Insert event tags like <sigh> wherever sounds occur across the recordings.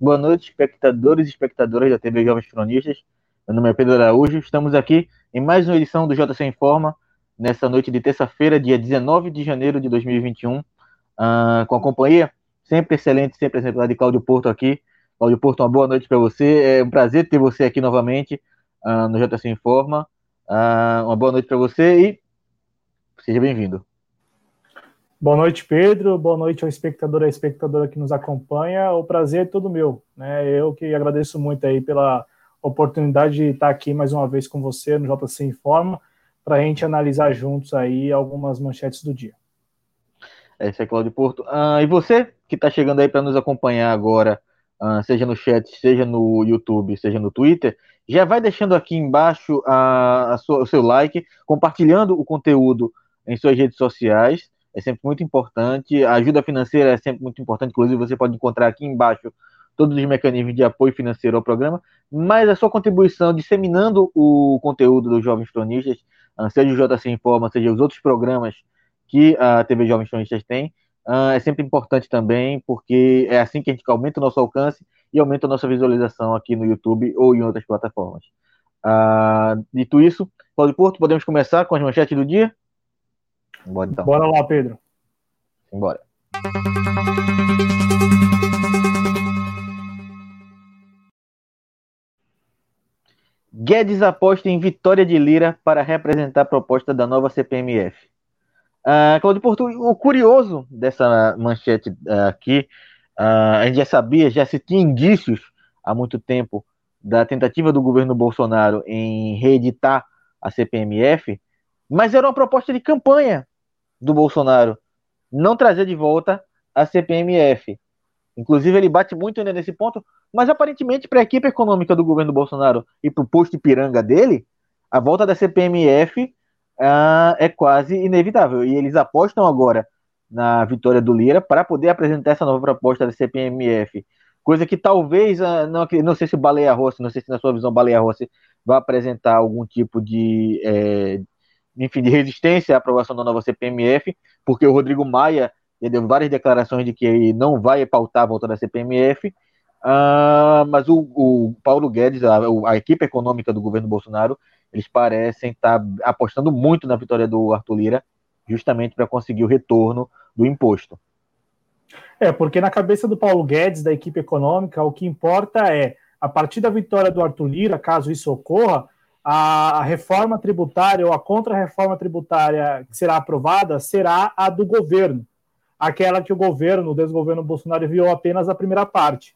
Boa noite, espectadores e espectadoras da TV Jovens Cronistas. Meu nome é Pedro Araújo. Estamos aqui em mais uma edição do JC Informa, nessa noite de terça-feira, dia 19 de janeiro de 2021, uh, ah, com a companhia sempre excelente, sempre exemplar de Cláudio Porto aqui. Cláudio Porto, uma boa noite para você. É um prazer ter você aqui novamente uh, no JC Informa. Uh, uma boa noite para você e seja bem-vindo. Boa noite, Pedro. Boa noite ao espectador e à espectadora que nos acompanha. O prazer é todo meu. Né? Eu que agradeço muito aí pela oportunidade de estar aqui mais uma vez com você no JC Informa para a gente analisar juntos aí algumas manchetes do dia. Esse é Cláudio Porto. Uh, e você que está chegando aí para nos acompanhar agora, uh, seja no chat, seja no YouTube, seja no Twitter, já vai deixando aqui embaixo a, a sua, o seu like, compartilhando o conteúdo em suas redes sociais. É sempre muito importante. A ajuda financeira é sempre muito importante. Inclusive, você pode encontrar aqui embaixo todos os mecanismos de apoio financeiro ao programa, mas a sua contribuição disseminando o conteúdo dos jovens cronistas, ah, seja o JC Informa, seja os outros programas que a TV Jovens Cronistas tem, uh, é sempre importante também, porque é assim que a gente aumenta o nosso alcance e aumenta a nossa visualização aqui no YouTube ou em outras plataformas. Uh, dito isso, Paulo Porto, podemos começar com as manchetes do dia? Bora então. Bora lá, Pedro. Bora. Guedes aposta em vitória de Lira para representar a proposta da nova CPMF. Uh, Claudio Porto, o curioso dessa manchete uh, aqui, uh, a gente já sabia, já se tinha indícios há muito tempo da tentativa do governo Bolsonaro em reeditar a CPMF, mas era uma proposta de campanha do Bolsonaro não trazer de volta a CPMF. Inclusive, ele bate muito ainda nesse ponto, mas aparentemente, para a equipe econômica do governo Bolsonaro e para o posto piranga dele, a volta da CPMF uh, é quase inevitável. E eles apostam agora na vitória do Lira para poder apresentar essa nova proposta da CPMF. Coisa que talvez, uh, não, não sei se o Baleia Rossi, não sei se na sua visão Baleia Rossi vai apresentar algum tipo de, é, enfim, de resistência à aprovação da nova CPMF, porque o Rodrigo Maia deu várias declarações de que não vai pautar a volta da CPMF, uh, mas o, o, Paulo Guedes, a, a, equipe econômica do governo Bolsonaro, eles parecem estar apostando muito na vitória do Arthur Lira, justamente para conseguir o retorno do imposto. É, porque na cabeça do Paulo Guedes, da equipe econômica, o que importa é, a partir da vitória do Arthur Lira, caso isso ocorra, a, reforma tributária ou a contra-reforma tributária que será aprovada será a do governo, aquela que o governo, o desgoverno Bolsonaro, enviou apenas a primeira parte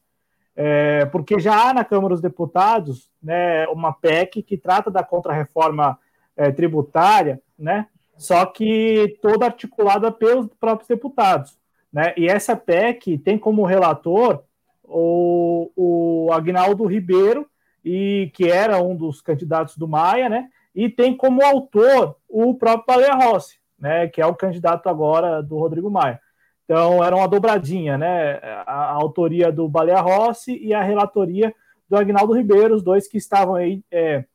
é, porque já há na Câmara dos Deputados né, uma PEC que trata da contrarreforma é, tributária, né, só que toda articulada pelos próprios deputados. Né, e essa PEC tem como relator o, o Agnaldo Ribeiro, e que era um dos candidatos do Maia, né, e tem como autor o próprio Baleia Rossi, né, que é o candidato agora do Rodrigo Maia. Então, era uma dobradinha, né? A, a autoria do Baleia Rossi e a relatoria do Agnaldo Ribeiro, os dois que estavam aí é,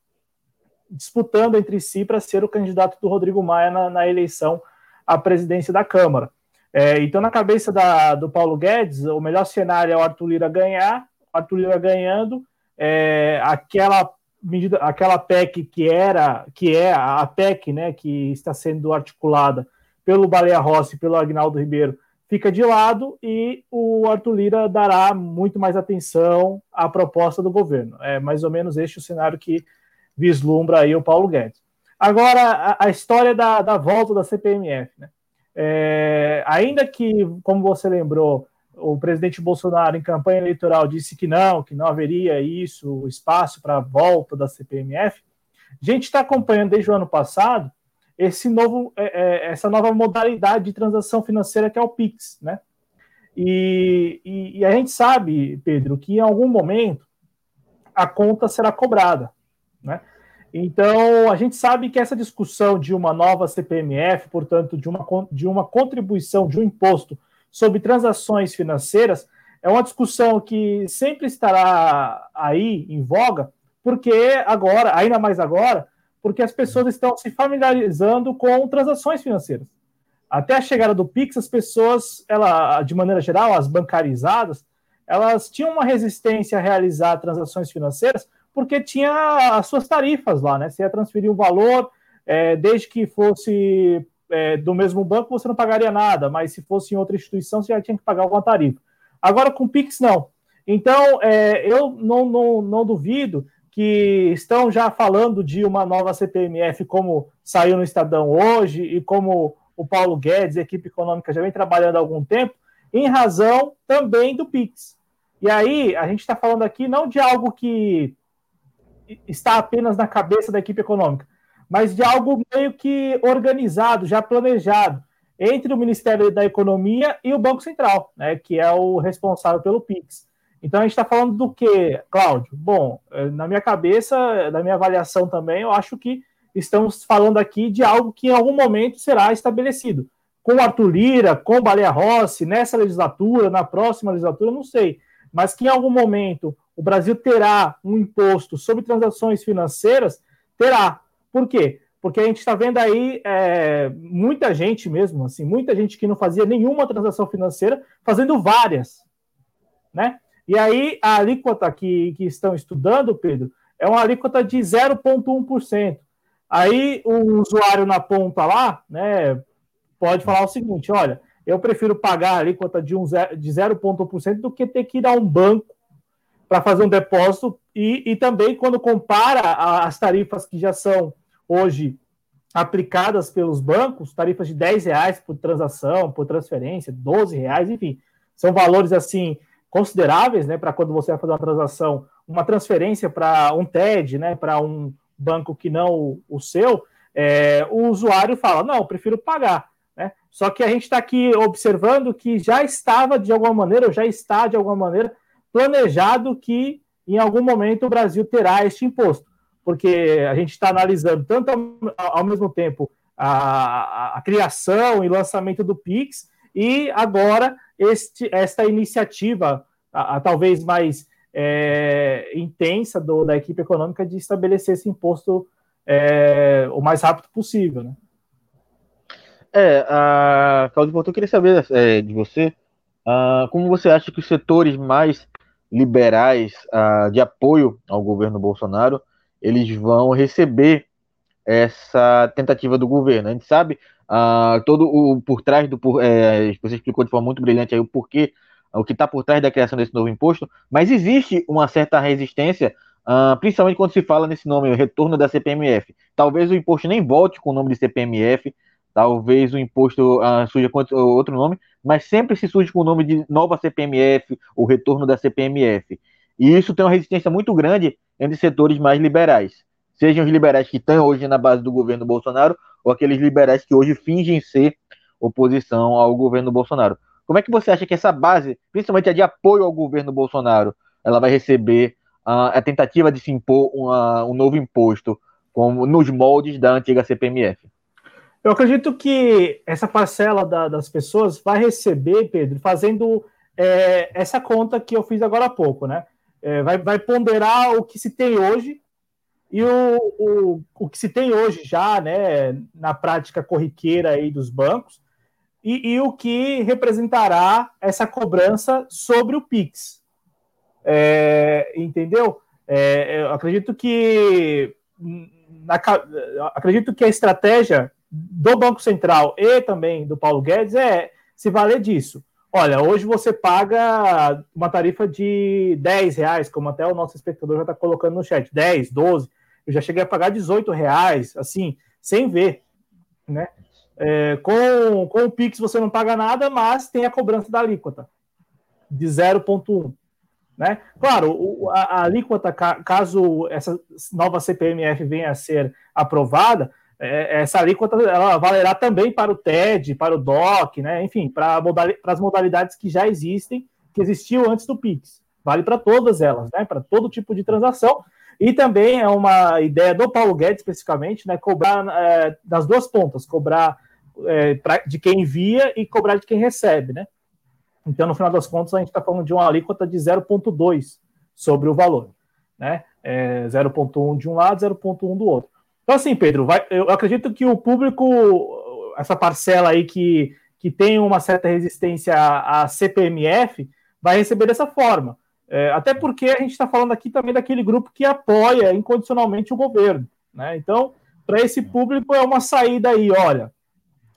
disputando entre si para ser o candidato do Rodrigo Maia na, na eleição à presidência da Câmara. É, então, na cabeça da, do Paulo Guedes, o melhor cenário é o Arthur Lira ganhar, Arthur Lira ganhando, é, aquela medida, aquela PEC que era, que é a PEC, né, que está sendo articulada pelo Baleia Rossi pelo Agnaldo Ribeiro, fica de lado e o Arthur Lira dará muito mais atenção à proposta do governo. É mais ou menos este o cenário que vislumbra aí o Paulo Guedes. Agora, a, a história da, da, volta da CPMF. Né? É, ainda que, como você lembrou, o presidente Bolsonaro, em campanha eleitoral, disse que não, que não haveria isso, espaço para a volta da CPMF, a gente está acompanhando desde o ano passado esse novo, é, é, essa nova modalidade de transação financeira que é o Pix, né? E, e, e, a gente sabe, Pedro, que em algum momento a conta será cobrada, né? Então, a gente sabe que essa discussão de uma nova CPMF, portanto, de uma, de uma contribuição, de um imposto sobre transações financeiras, é uma discussão que sempre estará aí em voga, porque agora, ainda mais agora, porque as pessoas estão se familiarizando com transações financeiras. Até a chegada do Pix, as pessoas, ela, de maneira geral, as bancarizadas, elas tinham uma resistência a realizar transações financeiras porque tinha as suas tarifas lá, né? Você ia transferir o valor, é, desde que fosse é, do mesmo banco, você não pagaria nada, mas se fosse em outra instituição, você já tinha que pagar alguma tarifa. Agora com o Pix, não. Então, é, eu não, não, não duvido que estão já falando de uma nova CPMF, como saiu no Estadão hoje, e como o Paulo Guedes, equipe econômica, já vem trabalhando há algum tempo, em razão também do Pix. E aí, a gente está falando aqui não de algo que está apenas na cabeça da equipe econômica, mas de algo meio que organizado, já planejado, entre o Ministério da Economia e o Banco Central, né, que é o responsável pelo PIX. Então a gente está falando do que, Cláudio? Bom, eh, na minha cabeça, na minha avaliação também, eu acho que estamos falando aqui de algo que em algum momento será estabelecido. Com Arthur Lira, com Baleia Rossi, nessa legislatura, na próxima legislatura, não sei. Mas que em algum momento o Brasil terá um imposto sobre transações financeiras, terá. Por quê? Porque a gente está vendo aí é, muita gente mesmo, assim, muita gente que não fazia nenhuma transação financeira, fazendo várias, né? E aí a alíquota que, que estão estudando, Pedro, é uma alíquota de 0,1%. Aí o usuário na ponta lá, né, pode falar o seguinte: olha, eu prefiro pagar a alíquota de, um, de 0,1% do que ter que ir a um banco para fazer um depósito e, e também quando compara as tarifas que já são hoje aplicadas pelos bancos, tarifas de 10 reais por transação, por transferência, 12 reais, enfim, são valores assim consideráveis, né, para quando você vai fazer uma transação, uma transferência para um TED, né, para um banco que não o, seu, é, o usuário fala, não, prefiro pagar, né? Só que a gente está aqui observando que já estava de alguma maneira, ou já está de alguma maneira planejado que em algum momento o Brasil terá este imposto, porque a gente está analisando tanto ao, ao mesmo tempo a, a, a, criação e lançamento do Pix e agora este, esta iniciativa, a, a talvez mais é, intensa do, da equipe econômica de estabelecer esse imposto é, o mais rápido possível, né? É, a Claudio Porto, eu queria saber é, de você, uh, como você acha que os setores mais liberais uh, de apoio ao governo Bolsonaro, eles vão receber essa tentativa do governo. A gente sabe uh, todo o por trás do por, é, você explicou de forma muito brilhante aí o porquê, o que está por trás da criação desse novo imposto, mas existe uma certa resistência, uh, principalmente quando se fala nesse nome, o retorno da CPMF. Talvez o imposto nem volte com o nome de CPMF, talvez o imposto uh, surja com outro nome, mas sempre se surge com o nome de nova CPMF, o retorno da CPMF. E isso tem uma resistência muito grande entre setores mais liberais, sejam os liberais que estão hoje na base do governo Bolsonaro ou aqueles liberais que hoje fingem ser oposição ao governo Bolsonaro. Como é que você acha que essa base, principalmente a de apoio ao governo Bolsonaro, ela vai receber uh, a tentativa de se impor uma, um novo imposto, como nos moldes da antiga CPMF? Eu acredito que essa parcela da, das pessoas vai receber, Pedro, fazendo é, essa conta que eu fiz agora há pouco, né? É, vai, vai, ponderar o que se tem hoje e o, o, o que se tem hoje já, né, na prática corriqueira aí dos bancos, e, e o que representará essa cobrança sobre o PIX. É, entendeu? É, eu acredito que na, acredito que a estratégia do Banco Central e também do Paulo Guedes é se valer disso. Olha, hoje você paga uma tarifa de 10 reais, como até o nosso espectador já está colocando no chat, 10, 12. Eu já cheguei a pagar 18 reais, assim, sem ver, né? É, com, com o Pix você não paga nada, mas tem a cobrança da alíquota de 0,1. Né? Claro, a, a alíquota, caso essa nova CPMF venha a ser aprovada, é, essa alíquota ela valerá também para o TED, para o DOC, né? enfim, para as modalidades que já existem, que existiam antes do PIX. Vale para todas elas, né? para todo tipo de transação. E também é uma ideia do Paulo Guedes, especificamente, né? cobrar é, das duas pontas, cobrar é, pra, de quem envia e cobrar de quem recebe. Né? Então, no final das contas, a gente está falando de uma alíquota de 0,2 sobre o valor. Né? É 0,1 de um lado, 0,1 do outro. Então, assim, Pedro, vai, eu acredito que o público, essa parcela aí que, que tem uma certa resistência à, CPMF vai receber dessa forma. É, até porque a gente está falando aqui também daquele grupo que apoia incondicionalmente o governo. Né? Então, para esse público é uma saída aí, olha,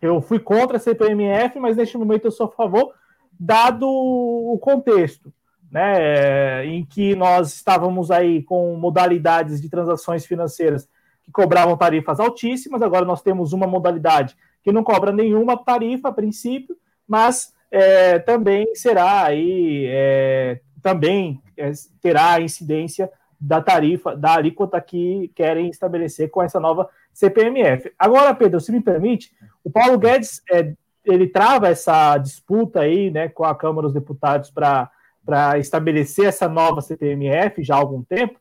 eu fui contra a CPMF, mas neste momento eu sou a favor, dado o contexto, né, em que nós estávamos aí com modalidades de transações financeiras que cobravam tarifas altíssimas, agora nós temos uma modalidade que não cobra nenhuma tarifa a princípio, mas é, também será aí, é, também é, terá incidência da tarifa, da alíquota que querem estabelecer com essa nova CPMF. Agora, Pedro, se me permite, o Paulo Guedes é, ele trava essa disputa aí, né, com a Câmara dos Deputados para estabelecer essa nova CPMF já há algum tempo,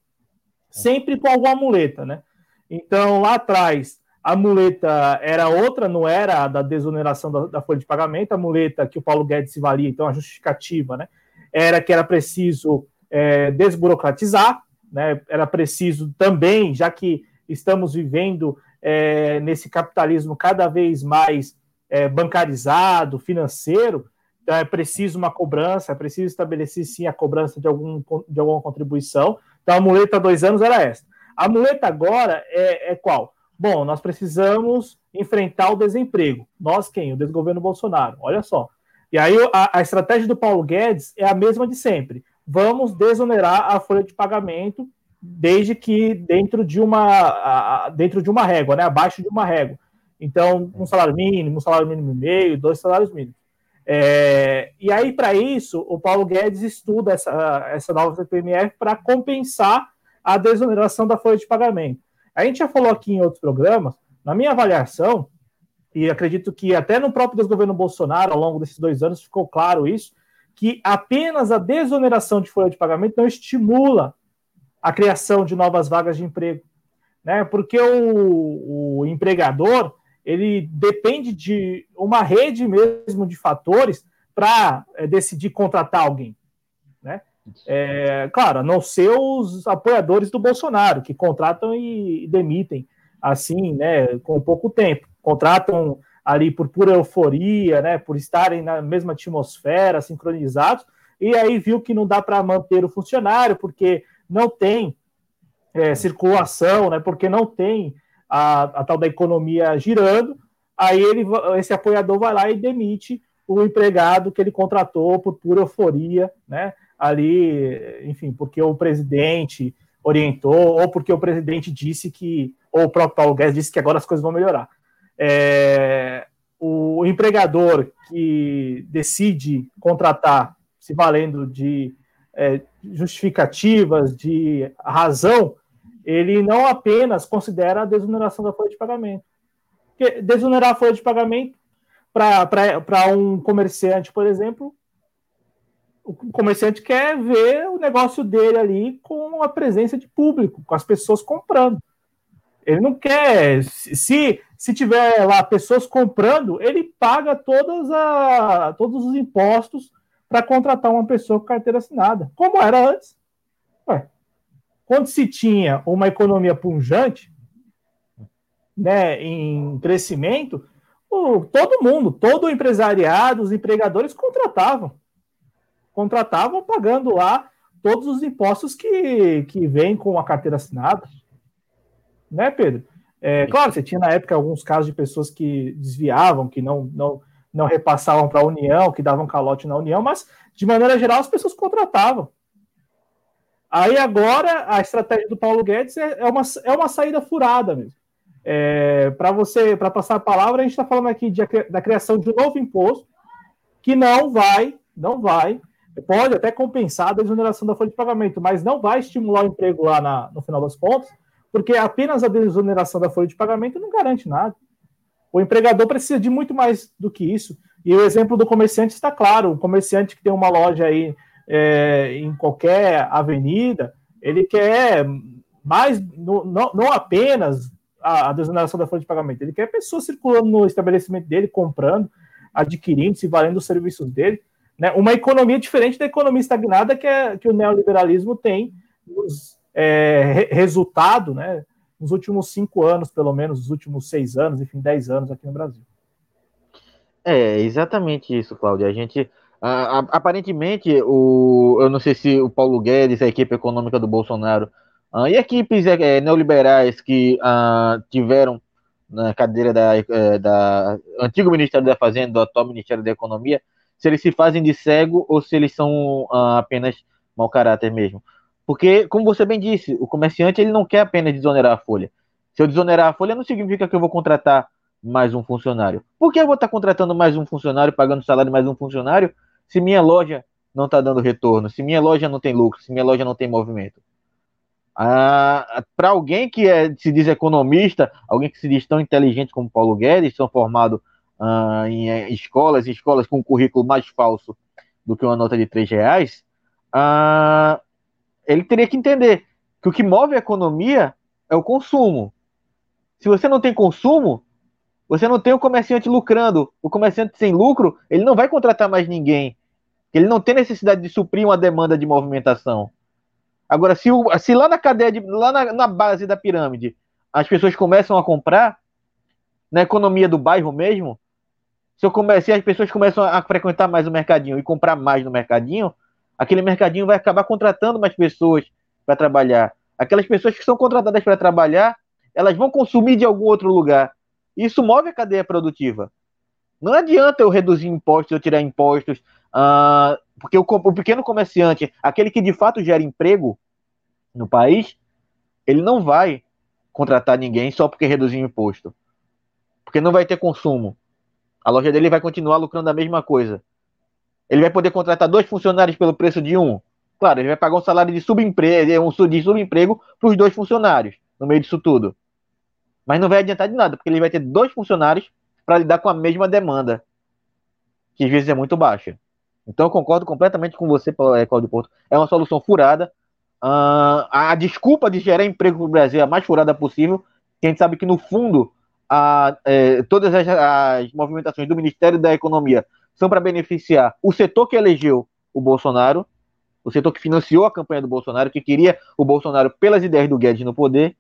sempre com alguma muleta, né? Então, lá atrás, a muleta era outra, não era a da desoneração da, da, folha de pagamento, a muleta que o Paulo Guedes se valia, então a justificativa, né? Era que era preciso é, desburocratizar, né? Era preciso também, já que estamos vivendo é, nesse capitalismo cada vez mais é, bancarizado, financeiro, então é preciso uma cobrança, é preciso estabelecer sim a cobrança de, algum, de alguma contribuição. Então a muleta há dois anos era essa. A muleta agora é, é qual? Bom, nós precisamos enfrentar o desemprego. Nós quem? O desgoverno Bolsonaro. Olha só. E aí a, a estratégia do Paulo Guedes é a mesma de sempre. Vamos desonerar a folha de pagamento desde que dentro de uma dentro de uma régua, né, abaixo de uma régua. Então, um salário mínimo, um salário mínimo e meio, dois salários mínimos. É, e aí, para isso, o Paulo Guedes estuda essa, essa nova CPMF para compensar a desoneração da folha de pagamento. A gente já falou aqui em outros programas, na minha avaliação, e acredito que até no próprio desgoverno Bolsonaro, ao longo desses dois anos, ficou claro isso, que apenas a desoneração de folha de pagamento não estimula a criação de novas vagas de emprego, né? Porque o, o empregador ele depende de uma rede mesmo de fatores para é, decidir contratar alguém? É, claro, não ser os apoiadores do Bolsonaro que contratam e, e demitem assim, né? Com pouco tempo, contratam ali por pura euforia, né? Por estarem na mesma atmosfera, sincronizados, e aí viu que não dá para manter o funcionário porque não tem é, circulação, né, porque não tem a, a, tal da economia girando, aí ele, esse apoiador vai lá e demite o empregado que ele contratou por pura euforia, né, ali, enfim, porque o presidente orientou, ou porque o presidente disse que, ou o próprio Paulo Guedes disse que agora as coisas vão melhorar. É, o empregador que decide contratar se valendo de é, justificativas, de razão, ele não apenas considera a desoneração da folha de pagamento. Porque desonerar a folha de pagamento para um comerciante, por exemplo, o comerciante quer ver o negócio dele ali com a presença de público, com as pessoas comprando. Ele não quer. Se, se tiver lá pessoas comprando, ele paga todas a, todos os impostos para contratar uma pessoa com carteira assinada, como era antes. Ué, quando se tinha uma economia punjante, né, em crescimento, o, todo mundo, todo o empresariado, os empregadores contratavam. Contratavam pagando lá todos os impostos que, que vêm com a carteira assinada. Né, Pedro? É, claro, você tinha na época alguns casos de pessoas que desviavam, que não, não, não repassavam para a União, que davam calote na União, mas de maneira geral as pessoas contratavam. Aí agora a estratégia do Paulo Guedes é, é uma, é uma saída furada mesmo. É, para você, para passar a palavra, a gente está falando aqui de, da criação de um novo imposto que não vai, não vai, pode até compensar a desoneração da folha de pagamento, mas não vai estimular o emprego lá na, no final das contas, porque apenas a desoneração da folha de pagamento não garante nada. O empregador precisa de muito mais do que isso. E o exemplo do comerciante está claro. O comerciante que tem uma loja aí é, em qualquer avenida, ele quer mais, não, não apenas a, a desoneração da folha de pagamento, ele quer pessoas circulando no estabelecimento dele, comprando, adquirindo, se valendo dos serviços dele. Né? Uma economia diferente da economia estagnada que, é, que o neoliberalismo tem nos, é, resultado, né? nos últimos cinco anos, pelo menos, nos últimos seis anos, enfim, dez anos aqui no Brasil. É, exatamente isso, Cláudio. A gente. A, a, aparentemente, o, eu não sei se o Paulo Guedes, a equipe econômica do Bolsonaro, uh, e equipes é, neoliberais que uh, tiveram na cadeira da, é, da antigo Ministério da Fazenda, do atual Ministério da Economia, se eles se fazem de cego ou se eles são uh, apenas mau caráter mesmo. Porque, como você bem disse, o comerciante ele não quer apenas desonerar a folha. Se eu desonerar a folha, não significa que eu vou contratar mais um funcionário. Por que eu vou estar contratando mais um funcionário, pagando salário mais um funcionário, se minha loja não está dando retorno, se minha loja não tem lucro, se minha loja não tem movimento? Ah, Para alguém que é, se diz economista, alguém que se diz tão inteligente como Paulo Guedes, são formados ah, em é, escolas, escolas com um currículo mais falso do que uma nota de três reais, ah, ele teria que entender que o que move a economia é o consumo. Se você não tem consumo, você não tem o comerciante lucrando. O comerciante sem lucro, ele não vai contratar mais ninguém. Ele não tem necessidade de suprir uma demanda de movimentação. Agora, se, o, se lá na cadeia, de, lá na, na, base da pirâmide, as pessoas começam a comprar, na economia do bairro mesmo, se, eu come, se as pessoas começam a frequentar mais o mercadinho e comprar mais no mercadinho, aquele mercadinho vai acabar contratando mais pessoas para trabalhar. Aquelas pessoas que são contratadas para trabalhar, elas vão consumir de algum outro lugar. Isso move a cadeia produtiva. Não adianta eu reduzir impostos, eu tirar impostos, uh, porque o, o, pequeno comerciante, aquele que de fato gera emprego no país, ele não vai contratar ninguém só porque reduziu o imposto. Porque não vai ter consumo. A loja dele vai continuar lucrando a mesma coisa. Ele vai poder contratar dois funcionários pelo preço de um. Claro, ele vai pagar um salário de subemprego, um de subemprego para os dois funcionários no meio disso tudo. Mas não vai adiantar de nada, porque ele vai ter dois funcionários para lidar com a mesma demanda, que às vezes é muito baixa. Então eu concordo completamente com você, eh, Claudio Porto. É uma solução furada. Uh, a desculpa de gerar emprego para o Brasil é a mais furada possível. Que a gente sabe que, no fundo, a, é, todas as, as, movimentações do Ministério da Economia são para beneficiar o setor que elegeu o Bolsonaro, o setor que financiou a campanha do Bolsonaro, que queria o Bolsonaro pelas ideias do Guedes no poder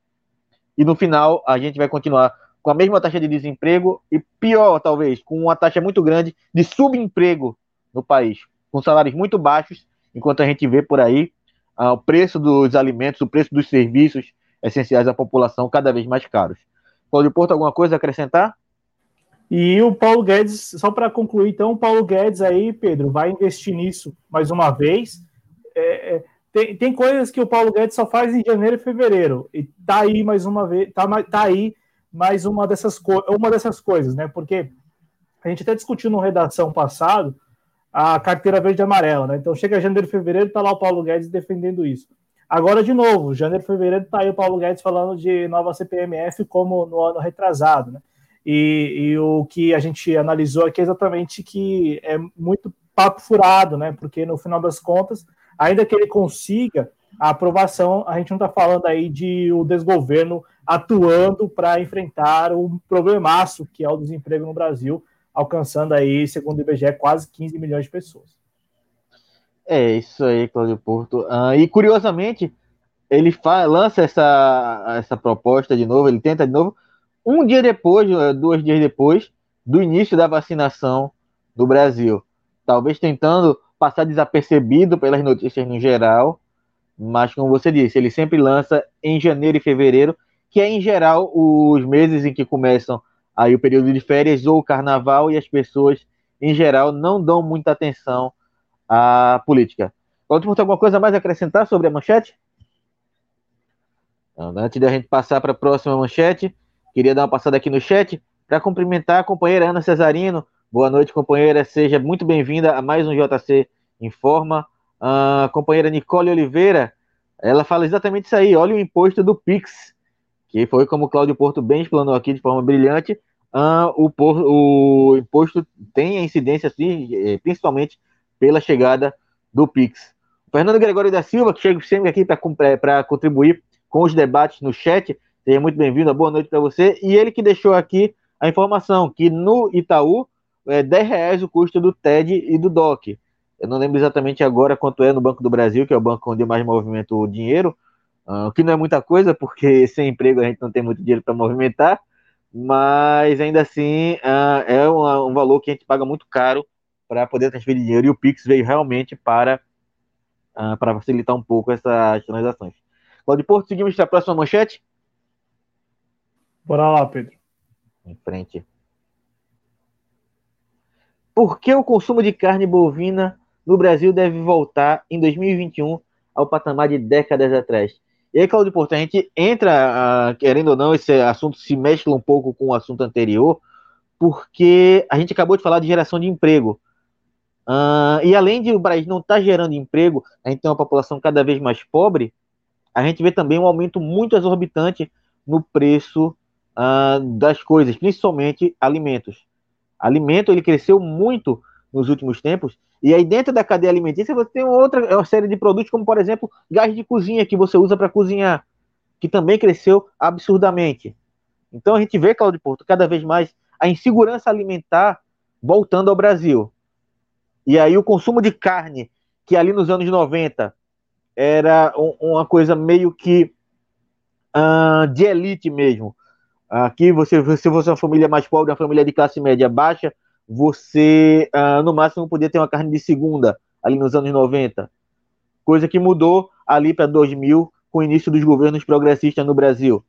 e no final a gente vai continuar com a mesma taxa de desemprego e pior, talvez, com uma taxa muito grande de subemprego no país, com salários muito baixos, enquanto a gente vê por aí ah, o preço dos alimentos, o preço dos serviços essenciais à população cada vez mais caros. Paulo Porto, alguma coisa a acrescentar? E o Paulo Guedes, só para concluir, então, o Paulo Guedes aí, Pedro, vai investir nisso mais uma vez. É, é tem, tem coisas que o Paulo Guedes só faz em janeiro e fevereiro. E tá aí mais uma vez, tá, tá aí mais uma dessas, uma dessas coisas, né? Porque a gente até discutiu no redação passado a carteira verde e amarela, né? Então chega janeiro e fevereiro, tá lá o Paulo Guedes defendendo isso. Agora, de novo, janeiro e fevereiro tá aí o Paulo Guedes falando de nova CPMF como no ano retrasado, né? E, e, o que a gente analisou aqui é exatamente que é muito papo furado, né? Porque no final das contas ainda que ele consiga a aprovação, a gente não está falando aí de o desgoverno atuando para enfrentar um problemaço que é o desemprego no Brasil, alcançando aí, segundo o IBGE, quase 15 milhões de pessoas. É isso aí, Cláudio Porto. Ah, e curiosamente, ele lança essa, essa proposta de novo, ele tenta de novo, um dia depois, dois dias depois do início da vacinação do Brasil. Talvez tentando passar desapercebido pelas notícias no geral, mas como você disse, ele sempre lança em janeiro e fevereiro, que é em geral os meses em que começam aí o período de férias ou o carnaval e as pessoas em geral não dão muita atenção à política. Pode ter alguma coisa mais a acrescentar sobre a manchete? Então, antes da gente passar para a próxima manchete, queria dar uma passada aqui no chat para cumprimentar a companheira Ana Cesarino, Boa noite, companheira. Seja muito bem-vinda a mais um JC Informa. A companheira Nicole Oliveira, ela fala exatamente isso aí. Olha o imposto do Pix, que foi como o Cláudio Porto bem explanou aqui de forma brilhante. Uh, o, imposto tem a incidência, assim, principalmente pela chegada do Pix. O Fernando Gregório da Silva, que chega sempre aqui para contribuir com os debates no chat, seja muito bem-vindo, boa noite para você. E ele que deixou aqui a informação que no Itaú é 10 reais o custo do TED e do DOC. Eu não lembro exatamente agora quanto é no Banco do Brasil, que é o banco onde mais movimenta o dinheiro, uh, que não é muita coisa, porque <laughs> sem emprego a gente não tem muito dinheiro para movimentar, mas ainda assim uh, é um, um, valor que a gente paga muito caro para poder transferir dinheiro e o Pix veio realmente para, uh, para facilitar um pouco essas transações. Claudio Porto, seguimos para a próxima manchete? Bora lá, Pedro. Em frente. Por que o consumo de carne bovina no Brasil deve voltar em 2021 ao patamar de décadas atrás? E aí, Claudio Porto, a gente entra, uh, querendo ou não, esse assunto se mescla um pouco com o assunto anterior, porque a gente acabou de falar de geração de emprego. Uh, e além de o Brasil não estar tá gerando emprego, a gente tem uma população cada vez mais pobre, a gente vê também um aumento muito exorbitante no preço uh, das coisas, principalmente alimentos. Alimento ele cresceu muito nos últimos tempos e aí dentro da cadeia alimentícia você tem outra é série de produtos, como por exemplo, gás de cozinha que você usa para cozinhar, que também cresceu absurdamente. Então a gente vê, Claudio Porto, cada vez mais a insegurança alimentar voltando ao Brasil. E aí o consumo de carne, que ali nos anos 90 era uma coisa meio que uh, de elite mesmo. Aqui, você, se você é uma família mais pobre, uma família de classe média baixa, você uh, no máximo podia ter uma carne de segunda ali nos anos 90. Coisa que mudou ali para 2000 com o início dos governos progressistas no Brasil.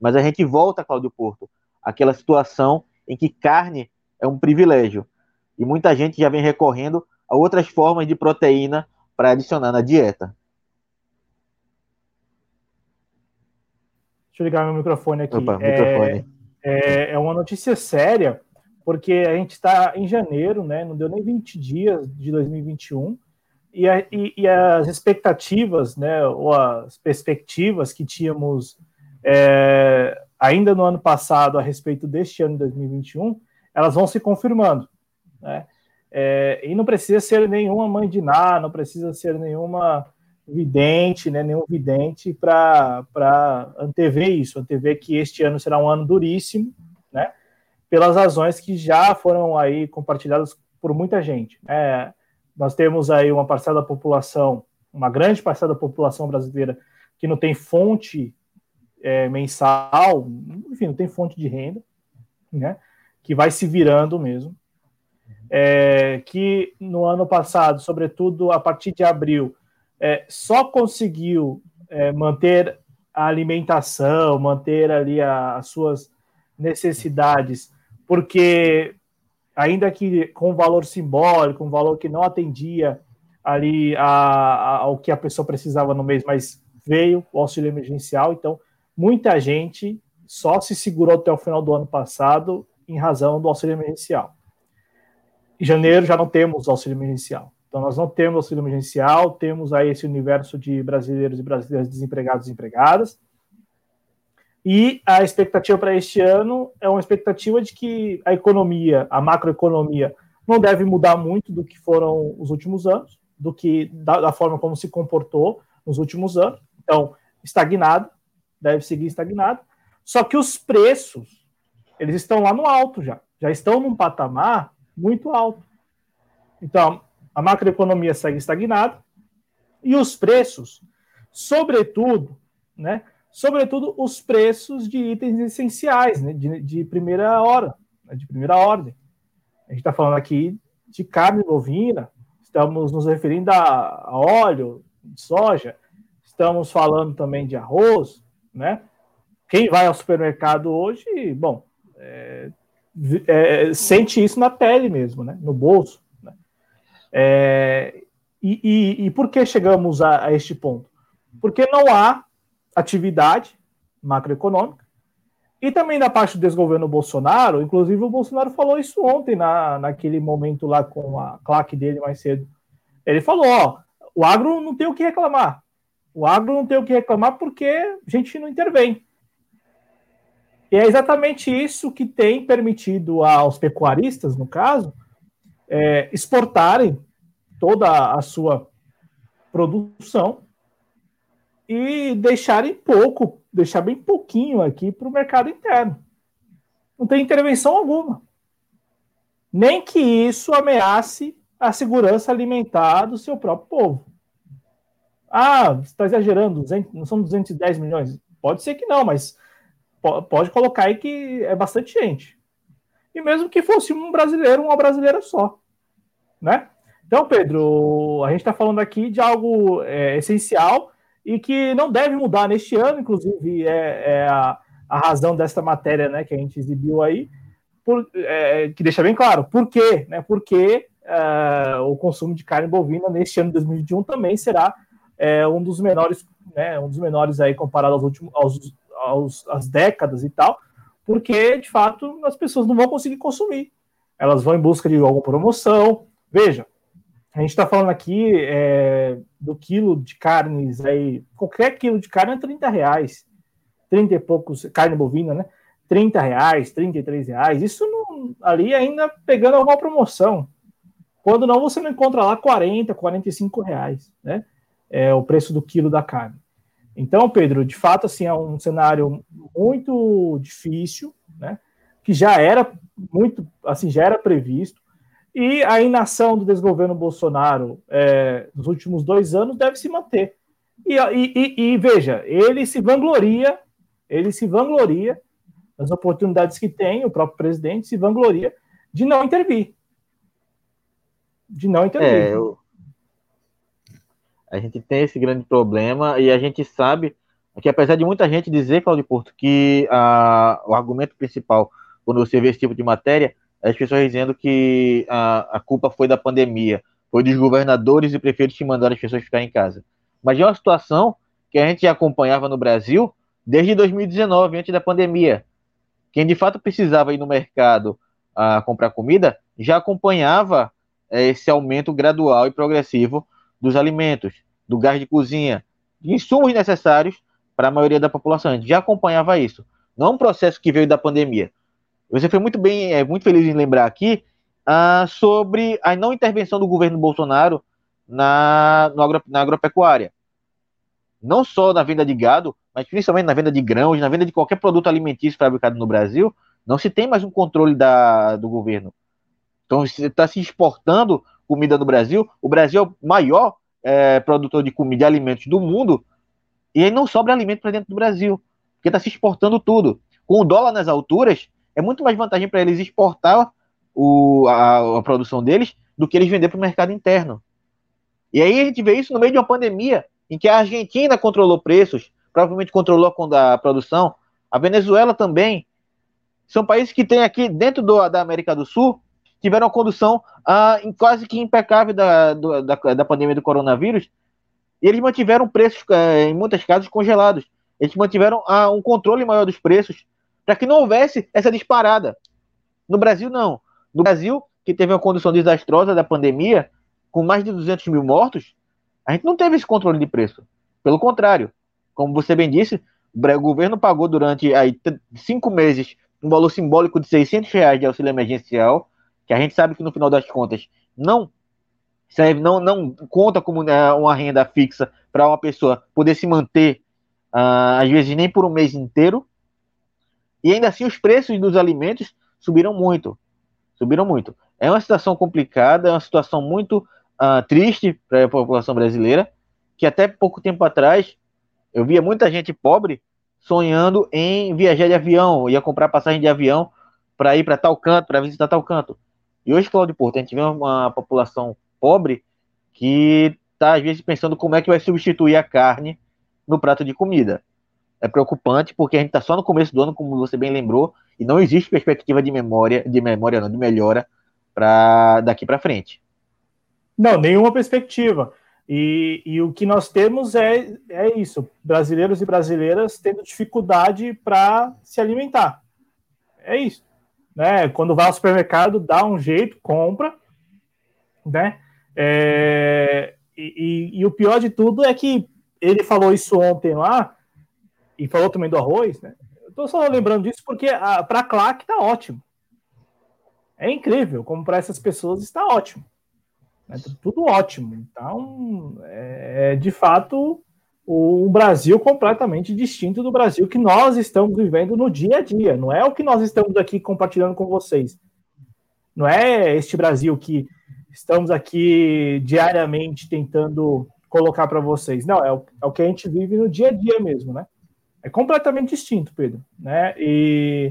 Mas a gente volta, Cláudio Porto, aquela situação em que carne é um privilégio. E muita gente já vem recorrendo a outras formas de proteína para adicionar na dieta. Deixa eu ligar meu microfone aqui. Opa, é, microfone. É, é uma notícia séria porque a gente está em janeiro, né? Não deu nem 20 dias de 2021 e, a, e, e as expectativas, né? Ou as perspectivas que tínhamos é, ainda no ano passado a respeito deste ano de 2021, elas vão se confirmando, né? É, e não precisa ser nenhuma mãe de Ná, não precisa ser nenhuma vidente, né, nenhum vidente para antever isso, antever que este ano será um ano duríssimo, né? pelas razões que já foram aí compartilhadas por muita gente. É, nós temos aí uma parcela da população, uma grande parcela da população brasileira que não tem fonte é, mensal, enfim, não tem fonte de renda, né? Que vai se virando mesmo. É, que no ano passado, sobretudo a partir de abril, é, só conseguiu é, manter a alimentação, manter ali a, as suas necessidades porque ainda que com valor simbólico, um valor que não atendia ali a, a, ao que a pessoa precisava no mês, mas veio o auxílio emergencial, então muita gente só se segurou até o final do ano passado em razão do auxílio emergencial. Em janeiro já não temos auxílio emergencial. Então nós não temos auxílio emergencial, temos aí esse universo de brasileiros e brasileiras desempregados e desempregadas. E a expectativa para este ano é uma expectativa de que a economia, a macroeconomia, não deve mudar muito do que foram os últimos anos, do que da, da forma como se comportou nos últimos anos. Então, estagnado, deve seguir estagnado. Só que os preços, eles estão lá no alto já, já estão num patamar muito alto. Então, a macroeconomia segue estagnada e os preços, sobretudo, né, sobretudo os preços de itens essenciais, né, de, de primeira hora, né, de primeira ordem. A gente está falando aqui de carne bovina, estamos nos referindo a, óleo soja, estamos falando também de arroz, né? Quem vai ao supermercado hoje, bom, é, sente isso na pele mesmo, né? No bolso. Né? É, e, e, e, por que chegamos a, a este ponto? Porque não há atividade macroeconômica. E também da parte do desgoverno Bolsonaro, inclusive o Bolsonaro falou isso ontem, na, naquele momento lá com a claque dele mais cedo. Ele falou: ó, o agro não tem o que reclamar. O agro não tem o que reclamar porque a gente não intervém. E é exatamente isso que tem permitido aos pecuaristas, no caso, é, exportarem toda a sua produção e deixarem pouco, deixar bem pouquinho aqui para o mercado interno. Não tem intervenção alguma. Nem que isso ameace a segurança alimentar do seu próprio povo. Ah, está exagerando, 200, não são 210 milhões? Pode ser que não, mas pode colocar aí que é bastante gente. E mesmo que fosse um brasileiro, uma brasileira só, né? Então, Pedro, a gente está falando aqui de algo é, essencial e que não deve mudar neste ano, inclusive é, é a, a, razão desta matéria né, que a gente exibiu aí, por, é, que deixa bem claro por quê, né? Porque é, o consumo de carne bovina neste ano de 2021 também será é, um dos menores, né, um dos menores aí comparado aos últimos, aos, aos, às décadas e tal, porque de fato as pessoas não vão conseguir consumir. Elas vão em busca de alguma promoção. Veja, a gente está falando aqui é, do quilo de carnes aí, qualquer quilo de carne é 30 reais, 30 e poucos, carne bovina, né? 30 reais, 33 reais, isso não, ali ainda pegando alguma promoção. Quando não, você não encontra lá 40, 45 reais, né? É o preço do quilo da carne. Então, Pedro, de fato, assim, é um cenário muito difícil, né? Que já era muito, assim, já era previsto. E a inação do desgoverno Bolsonaro é, nos últimos dois anos deve se manter. E, e, e, veja, ele se vangloria, ele se vangloria das oportunidades que tem, o próprio presidente se vangloria de não intervir. De não intervir. É, eu, a gente tem esse grande problema e a gente sabe que, apesar de muita gente dizer, Claudio Porto, que a, o argumento principal quando você vê esse tipo de matéria é as pessoas dizendo que a, a culpa foi da pandemia, foi dos governadores e prefeitos que mandaram as pessoas ficar em casa. Mas é uma situação que a gente acompanhava no Brasil desde 2019, antes da pandemia. Quem de fato precisava ir no mercado a comprar comida já acompanhava é, esse aumento gradual e progressivo dos alimentos, do gás de cozinha, de insumos necessários para a maioria da população. A gente já acompanhava isso. Não é um processo que veio da pandemia. Você foi muito bem, é, muito feliz em lembrar aqui ah, sobre a não intervenção do governo Bolsonaro na, agro, na agropecuária. Não só na venda de gado, mas principalmente na venda de grãos, na venda de qualquer produto alimentício fabricado no Brasil, não se tem mais um controle da, do governo. Então, está se exportando comida no Brasil. O Brasil é o maior é, produtor de comida e alimentos do mundo. E aí não sobra alimento para dentro do Brasil, porque está se exportando tudo. Com o dólar nas alturas, é muito mais vantagem para eles exportar o, a, a, produção deles do que eles vender para o mercado interno. E aí a gente vê isso no meio de uma pandemia, em que a Argentina controlou preços, provavelmente controlou a produção, a Venezuela também. São países que têm aqui, dentro do, da América do Sul, tiveram a condução ah, quase que impecável da, do, da, da, pandemia do coronavírus, e eles mantiveram preços, eh, em muitos casos, congelados. Eles mantiveram ah, um controle maior dos preços, para que não houvesse essa disparada. No Brasil, não. No Brasil, que teve uma condução desastrosa da pandemia, com mais de 200 mil mortos, a gente não teve esse controle de preço. Pelo contrário, como você bem disse, o governo pagou durante aí, cinco meses um valor simbólico de 600 reais de auxílio emergencial, que a gente sabe que no final das contas não serve, não, não conta como né, uma renda fixa para uma pessoa poder se manter, uh, às vezes nem por um mês inteiro. E ainda assim os preços dos alimentos subiram muito. Subiram muito. É uma situação complicada, é uma situação muito uh, triste para a população brasileira, que até pouco tempo atrás eu via muita gente pobre sonhando em viajar de avião, ia comprar passagem de avião para ir para tal canto, para visitar tal canto. E hoje, Cláudio Porto, a gente vê uma, população pobre que está, às vezes, pensando como é que vai substituir a carne no prato de comida. É preocupante porque a gente está só no começo do ano, como você bem lembrou, e não existe perspectiva de memória, de memória não, de melhora para daqui para frente. Não, nenhuma perspectiva. E, e, o que nós temos é, é isso: brasileiros e brasileiras tendo dificuldade para se alimentar. É isso né? Quando vai ao supermercado, dá um jeito, compra, né? É, e, e, e, o pior de tudo é que ele falou isso ontem lá, e falou também do arroz, né? Eu tô só lembrando disso porque para a Claque tá ótimo. É incrível, como para essas pessoas está ótimo. Né? Tudo ótimo. Então, é, de fato, um Brasil completamente distinto do Brasil que nós estamos vivendo no dia a dia. Não é o que nós estamos aqui compartilhando com vocês. Não é este Brasil que estamos aqui diariamente tentando colocar para vocês. Não, é o, é o, que a gente vive no dia a dia mesmo, né? É completamente distinto, Pedro. Né? E,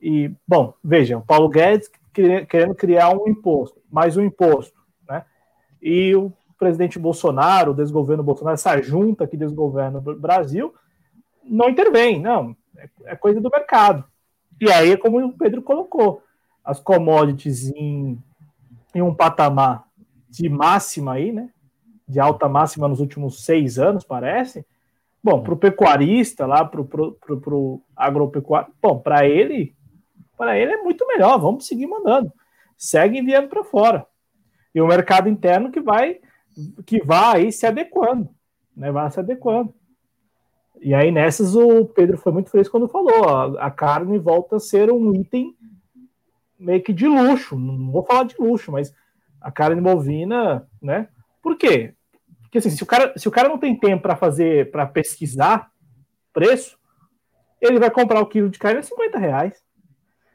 e bom, veja, o Paulo Guedes querendo criar um imposto, mais um imposto. Né? E o presidente Bolsonaro, o desgoverno Bolsonaro, essa junta que desgoverna o Brasil, não intervém, não. É, é coisa do mercado. E aí é como o Pedro colocou, as commodities em, em um patamar de máxima aí, né? De alta máxima nos últimos seis anos, parece. Bom, para o pecuarista lá, para o agropecuário, bom, para ele, para ele é muito melhor. Vamos seguir mandando, segue enviando para fora. E o mercado interno que vai, que vai aí se adequando, né? Vai se adequando. E aí nessas o Pedro foi muito feliz quando falou, ó, a carne volta a ser um item meio que de luxo. Não vou falar de luxo, mas a carne bovina, né? Por quê? Porque assim, se o cara, se o cara não tem tempo para fazer, para pesquisar preço, ele vai comprar o quilo de carne a 50 reais,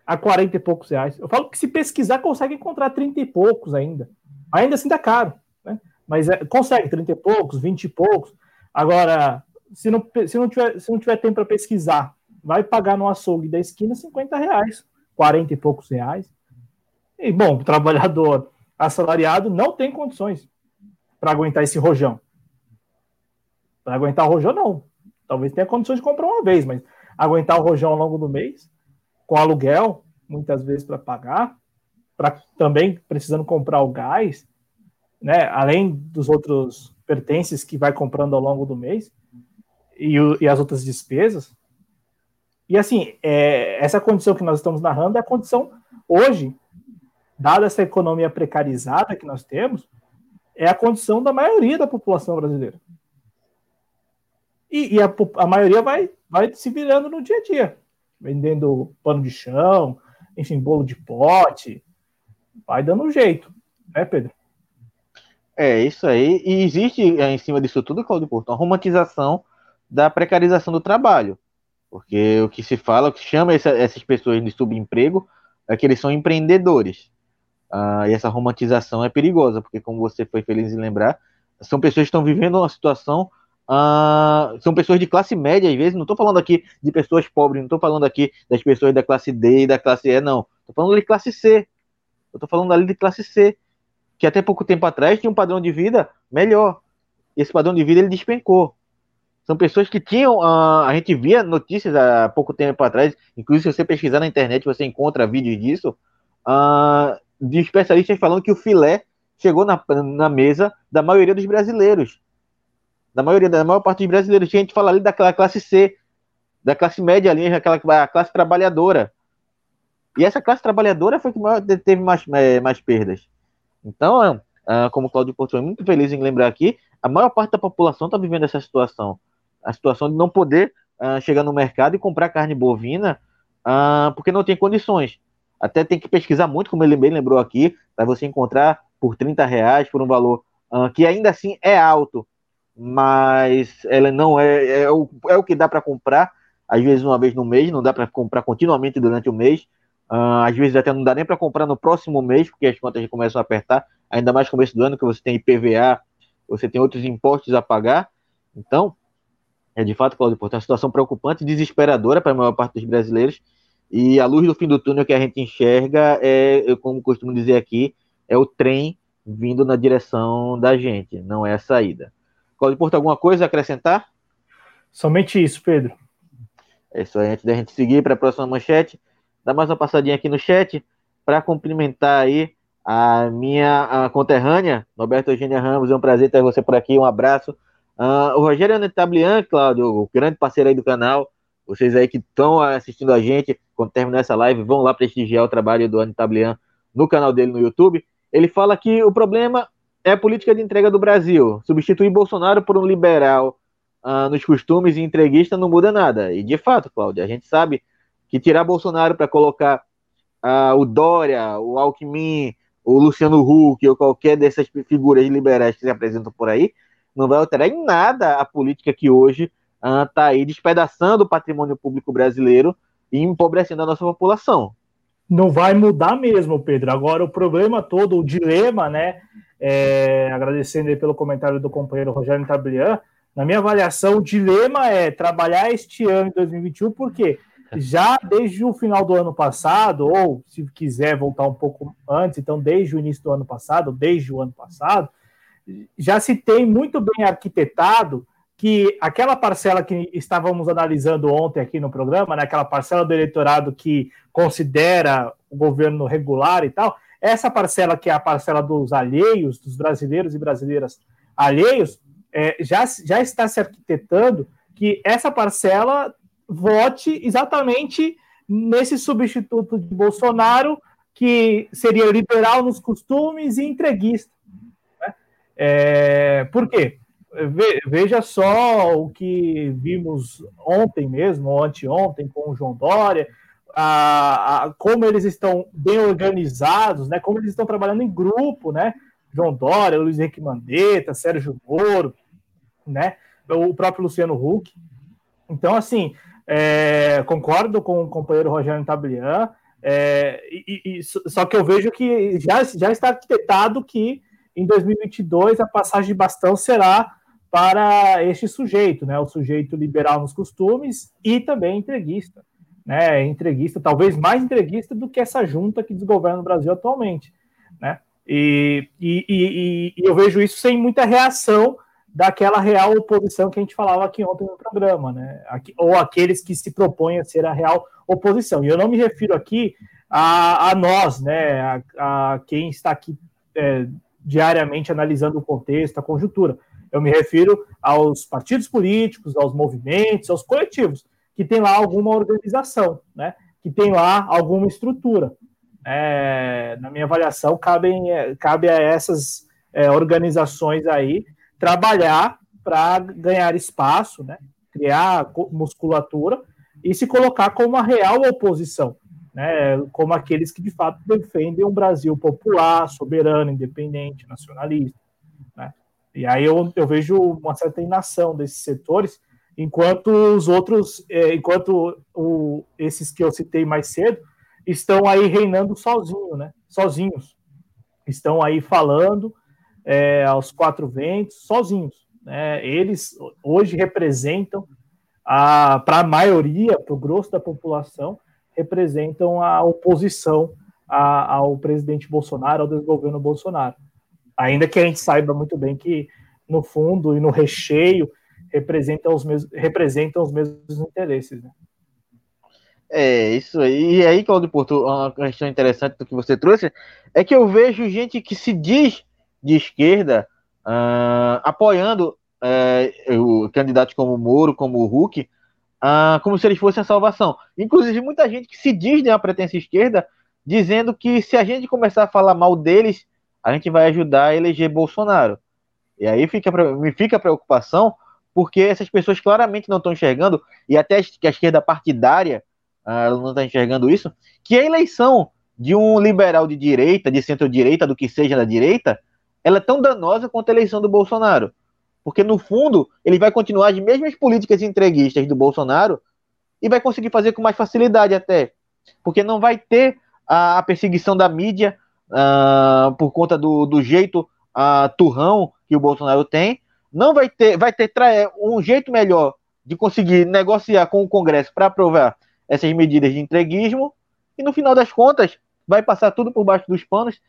a 40 e poucos reais. Eu falo que se pesquisar, consegue encontrar 30 e poucos ainda. Ainda assim tá caro, né? Mas é, consegue 30 e poucos, 20 e poucos. Agora, se não, se não, tiver, se não tiver tempo para pesquisar, vai pagar no açougue da esquina 50 reais, 40 e poucos reais. E, bom, o trabalhador assalariado não tem condições para aguentar esse rojão. Para aguentar o rojão, não. Talvez tenha condições de comprar uma vez, mas aguentar o rojão ao longo do mês, com aluguel, muitas vezes para pagar, para também precisando comprar o gás, né? Além dos outros pertences que vai comprando ao longo do mês e, o, e as outras despesas. E assim, é, essa condição que nós estamos narrando é a condição hoje dada essa economia precarizada que nós temos, é a condição da maioria da população brasileira. E, e a, a, maioria vai, vai se virando no dia a dia, vendendo pano de chão, enfim, bolo de pote, vai dando um jeito, né, Pedro? É, isso aí. E existe é, em cima disso tudo, Claudio Porto, uma romantização da precarização do trabalho. Porque o que se fala, o que chama essa, essas pessoas de subemprego, é que eles são empreendedores. Uh, e essa romantização é perigosa, porque, como você foi feliz em lembrar, são pessoas que estão vivendo uma situação. Uh, são pessoas de classe média, às vezes. Não estou falando aqui de pessoas pobres, não estou falando aqui das pessoas da classe D e da classe E, não. Estou falando de classe C. Estou falando ali de classe C, que até pouco tempo atrás tinha um padrão de vida melhor. Esse padrão de vida ele despencou. São pessoas que tinham. Uh, a gente via notícias há pouco tempo atrás, inclusive se você pesquisar na internet, você encontra vídeos disso. Uh, de especialistas falando que o filé chegou na, na mesa da maioria dos brasileiros. Da maioria, da maior parte dos brasileiros. Tinha gente fala ali daquela classe C, da classe média ali, aquela classe trabalhadora. E essa classe trabalhadora foi que teve mais, é, mais perdas. Então, ah, como o Claudio Porto é muito feliz em lembrar aqui, a maior parte da população está vivendo essa situação. A situação de não poder uh, chegar no mercado e comprar carne bovina uh, porque não tem condições. Até tem que pesquisar muito, como ele bem lembrou aqui, para você encontrar por 30 reais, por um valor uh, que ainda assim é alto, mas ela não é, é, o, é o que dá para comprar, às vezes uma vez no mês, não dá para comprar continuamente durante o mês, uh, às vezes até não dá nem para comprar no próximo mês, porque as contas já começam a apertar, ainda mais no começo do ano, que você tem IPVA, você tem outros impostos a pagar, então, é de fato, Claudio Porto, é uma situação preocupante e desesperadora para a maior parte dos brasileiros, e a luz do fim do túnel que a gente enxerga é, eu como costumo dizer aqui, é o trem vindo na direção da gente, não é a saída. Cláudio Porto, alguma coisa a acrescentar? Somente isso, Pedro. É isso aí, antes da gente seguir para a próxima manchete, dá mais uma passadinha aqui no chat para cumprimentar aí a minha a conterrânea, Roberto Eugênia Ramos, é um prazer ter você por aqui, um abraço. Uh, o Rogério Anetablian, Cláudio, o grande parceiro aí do canal, vocês aí que estão assistindo a gente, quando terminar essa live, vão lá prestigiar o trabalho do Anitablian no canal dele no YouTube. Ele fala que o problema é a política de entrega do Brasil. Substituir Bolsonaro por um liberal uh, nos costumes e entreguista não muda nada. E de fato, Cláudio, a gente sabe que tirar Bolsonaro para colocar uh, o Dória, o Alckmin, o Luciano Huck ou qualquer dessas figuras liberais que se apresentam por aí, não vai alterar em nada a política que hoje está uh, aí despedaçando o patrimônio público brasileiro e empobrecendo a nossa população. Não vai mudar mesmo, Pedro. Agora, o problema todo, o dilema, né? É, agradecendo aí pelo comentário do companheiro Rogério Tablian, Na minha avaliação, o dilema é trabalhar este ano, em 2021, porque já desde o final do ano passado, ou se quiser voltar um pouco antes, então desde o início do ano passado, desde o ano passado, já se tem muito bem arquitetado que aquela parcela que estávamos analisando ontem aqui no programa, né, aquela parcela do eleitorado que considera o governo regular e tal, essa parcela que é a parcela dos alheios, dos brasileiros e brasileiras alheios, é, já, já está se arquitetando que essa parcela vote exatamente nesse substituto de Bolsonaro, que seria liberal nos costumes e entreguista. Né? É, por quê? Veja só o que vimos ontem mesmo, ou anteontem, com o João Dória, a, a, como eles estão bem organizados, né? como eles estão trabalhando em grupo, né? João Dória, Luiz Henrique Mandetta, Sérgio Moro, né? o próprio Luciano Huck. Então, assim, é, concordo com o companheiro Rogério Tablian, é, e, e, só que eu vejo que já, já está arquitetado que em 2022 a passagem de bastão será para este sujeito, né, o sujeito liberal nos costumes e também entreguista, né, entreguista, talvez mais entreguista do que essa junta que desgoverna o Brasil atualmente, né, e, e, e, e eu vejo isso sem muita reação daquela real oposição que a gente falava aqui ontem no programa, né? Ou aqueles que se propõem a ser a real oposição. E eu não me refiro aqui a, a nós, né? A, a, quem está aqui é, diariamente analisando o contexto, a conjuntura. Eu me refiro aos partidos políticos, aos movimentos, aos coletivos, que tem lá alguma organização, né? Que tem lá alguma estrutura. É, na minha avaliação, cabem, é, cabe a essas é, organizações aí trabalhar para ganhar espaço, né? criar musculatura e se colocar como uma real oposição, né? como aqueles que de fato defendem um Brasil popular, soberano, independente, nacionalista. Né? E aí eu, eu vejo uma certa inação desses setores, enquanto os outros, é, enquanto o, esses que eu citei mais cedo, estão aí reinando sozinho, né? sozinhos. Estão aí falando, é, aos quatro ventos, sozinhos. Né? Eles hoje representam, para a maioria, para o grosso da população, representam a oposição a, ao presidente Bolsonaro, ao desgoverno Bolsonaro. Ainda que a gente saiba muito bem que, no fundo e no recheio, representam os mesmos, representam os mesmos interesses. Né? É, isso aí. E aí, Claudio Porto, uma questão interessante do que você trouxe é que eu vejo gente que se diz de esquerda uh, apoiando uh, o candidatos como Moro, como o Huck, uh, como se eles fossem a salvação. Inclusive, muita gente que se diz de uma pretensa esquerda, dizendo que se a gente começar a falar mal deles, a gente vai ajudar a eleger Bolsonaro. E aí fica, me fica a preocupação, porque essas pessoas claramente não estão enxergando, e até que a esquerda partidária uh, não está enxergando isso, que a eleição de um liberal de direita, de centro-direita, do que seja da direita, ela é tão danosa quanto a eleição do Bolsonaro. Porque, no fundo, ele vai continuar as mesmas políticas entreguistas do Bolsonaro e vai conseguir fazer com mais facilidade até. Porque não vai ter a, perseguição da mídia uh, por conta do, do jeito uh, turrão que o Bolsonaro tem. Não vai ter, vai ter um jeito melhor de conseguir negociar com o Congresso para aprovar essas medidas de entreguismo. E no final das contas, vai passar tudo por baixo dos panos.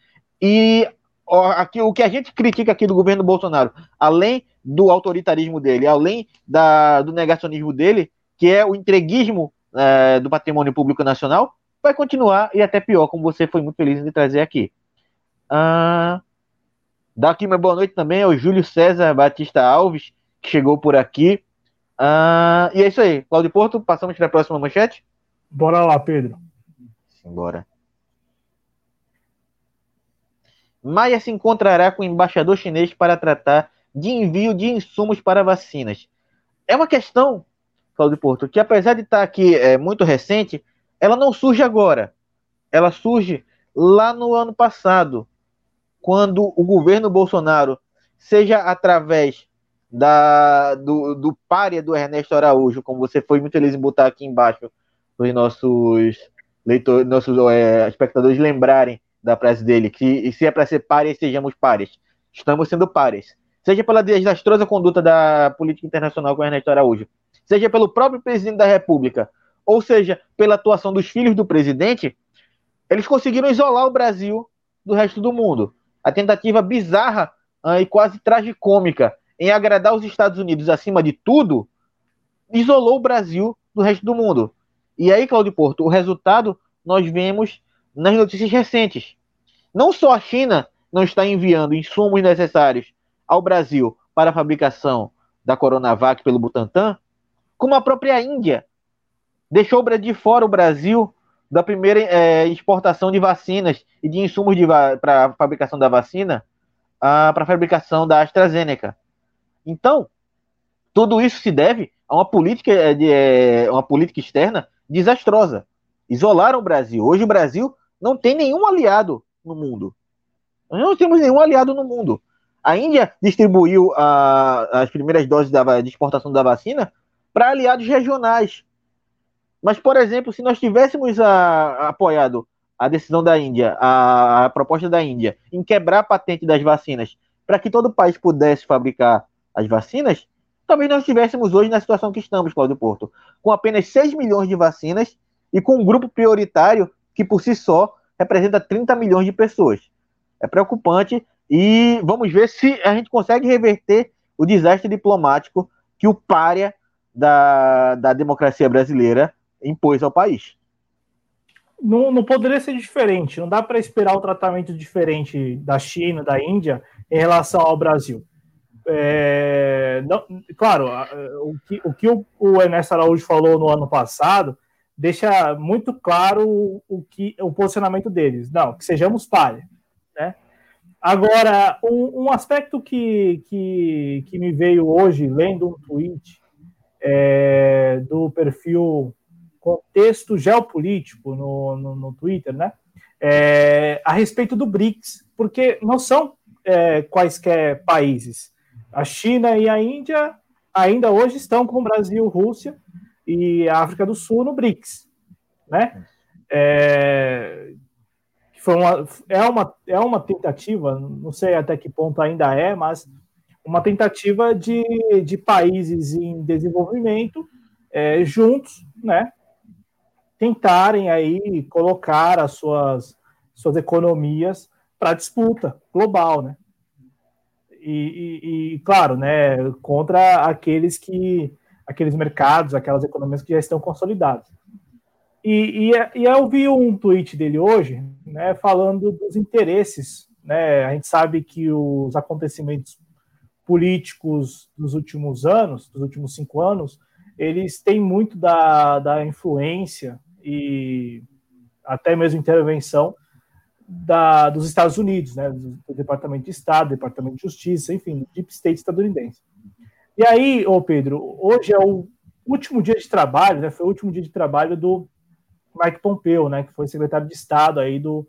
E aqui, o que a gente critica aqui do governo Bolsonaro, além do autoritarismo dele, além da, do negacionismo dele, que é o entreguismo é, do patrimônio público nacional, vai continuar e até pior, como você foi muito feliz em trazer aqui. Ah, daqui uma boa noite também ao Júlio César Batista Alves, que chegou por aqui. Ah, e é isso aí, Claudio Porto, passamos para a próxima manchete? Bora lá, Pedro. Bora. Maia se encontrará com o embaixador chinês para tratar de envio de insumos para vacinas. É uma questão, Claudio Porto, que apesar de estar aqui é, muito recente, ela não surge agora. Ela surge lá no ano passado, quando o governo Bolsonaro, seja através da, do, do párea do Ernesto Araújo, como você foi muito feliz em botar aqui embaixo, os nossos leitores, nossos é, espectadores lembrarem da frase dele, que se é para ser pares, sejamos pares. Estamos sendo pares. seja pela desastrosa conduta da política internacional com Ernesto Araújo, seja pelo próprio presidente da República, ou seja, pela atuação dos filhos do presidente, eles conseguiram isolar o Brasil do resto do mundo. A tentativa bizarra uh, e quase tragicômica em agradar os Estados Unidos acima de tudo isolou o Brasil do resto do mundo. E aí, Claudio Porto, o resultado nós vemos nas notícias recentes. Não só a China não está enviando insumos necessários ao Brasil para a fabricação da Coronavac pelo Butantan, como a própria Índia deixou de fora o Brasil da primeira é, exportação de vacinas e de insumos para a fabricação da vacina para a fabricação da AstraZeneca. Então, tudo isso se deve a uma política, é, de, é, uma política externa desastrosa. Isolaram o Brasil. Hoje o Brasil não tem nenhum aliado no mundo. Nós não temos nenhum aliado no mundo. A Índia distribuiu a, as primeiras doses da, de exportação da vacina para aliados regionais. Mas, por exemplo, se nós tivéssemos a, a, apoiado a decisão da Índia, a, proposta da Índia, em quebrar a patente das vacinas, para que todo o país pudesse fabricar as vacinas, talvez nós estivéssemos hoje na situação que estamos, Cláudio Porto, com apenas 6 milhões de vacinas e com um grupo prioritário que, por si só, representa 30 milhões de pessoas. É preocupante e vamos ver se a gente consegue reverter o desastre diplomático que o párea da, da democracia brasileira impôs ao país. Não, não poderia ser diferente. Não dá para esperar o tratamento diferente da China, da Índia, em relação ao Brasil. É, não, claro, o que, o, que o, o Ernesto Araújo falou no ano passado deixa muito claro o, que, o posicionamento deles. Não, que sejamos palha. Né? Agora, um, um aspecto que, que, que, me veio hoje, lendo um tweet é, do perfil Contexto Geopolítico no, no, no Twitter, né? É, a respeito do BRICS, porque não são é, quaisquer países. A China e a Índia ainda hoje estão com o Brasil, Rússia e a África do Sul no BRICS, né? É, foi uma, é, uma, é uma tentativa, não sei até que ponto ainda é, mas uma tentativa de, de países em desenvolvimento é, juntos, né, tentarem aí colocar as suas, suas economias para disputa global, né? E, e, e, claro, né, contra aqueles que aqueles mercados, aquelas economias que já estão consolidadas. E, e, e eu vi um tweet dele hoje, né, falando dos interesses. Né? A gente sabe que os acontecimentos políticos dos últimos anos, dos últimos cinco anos, eles têm muito da, da influência e até mesmo intervenção da, dos Estados Unidos, né, do, Departamento de Estado, Departamento de Justiça, enfim, do Deep State estadunidense. E aí, ô Pedro, hoje é o último dia de trabalho, né, foi o último dia de trabalho do Mike Pompeo, né, que foi secretário de Estado aí do,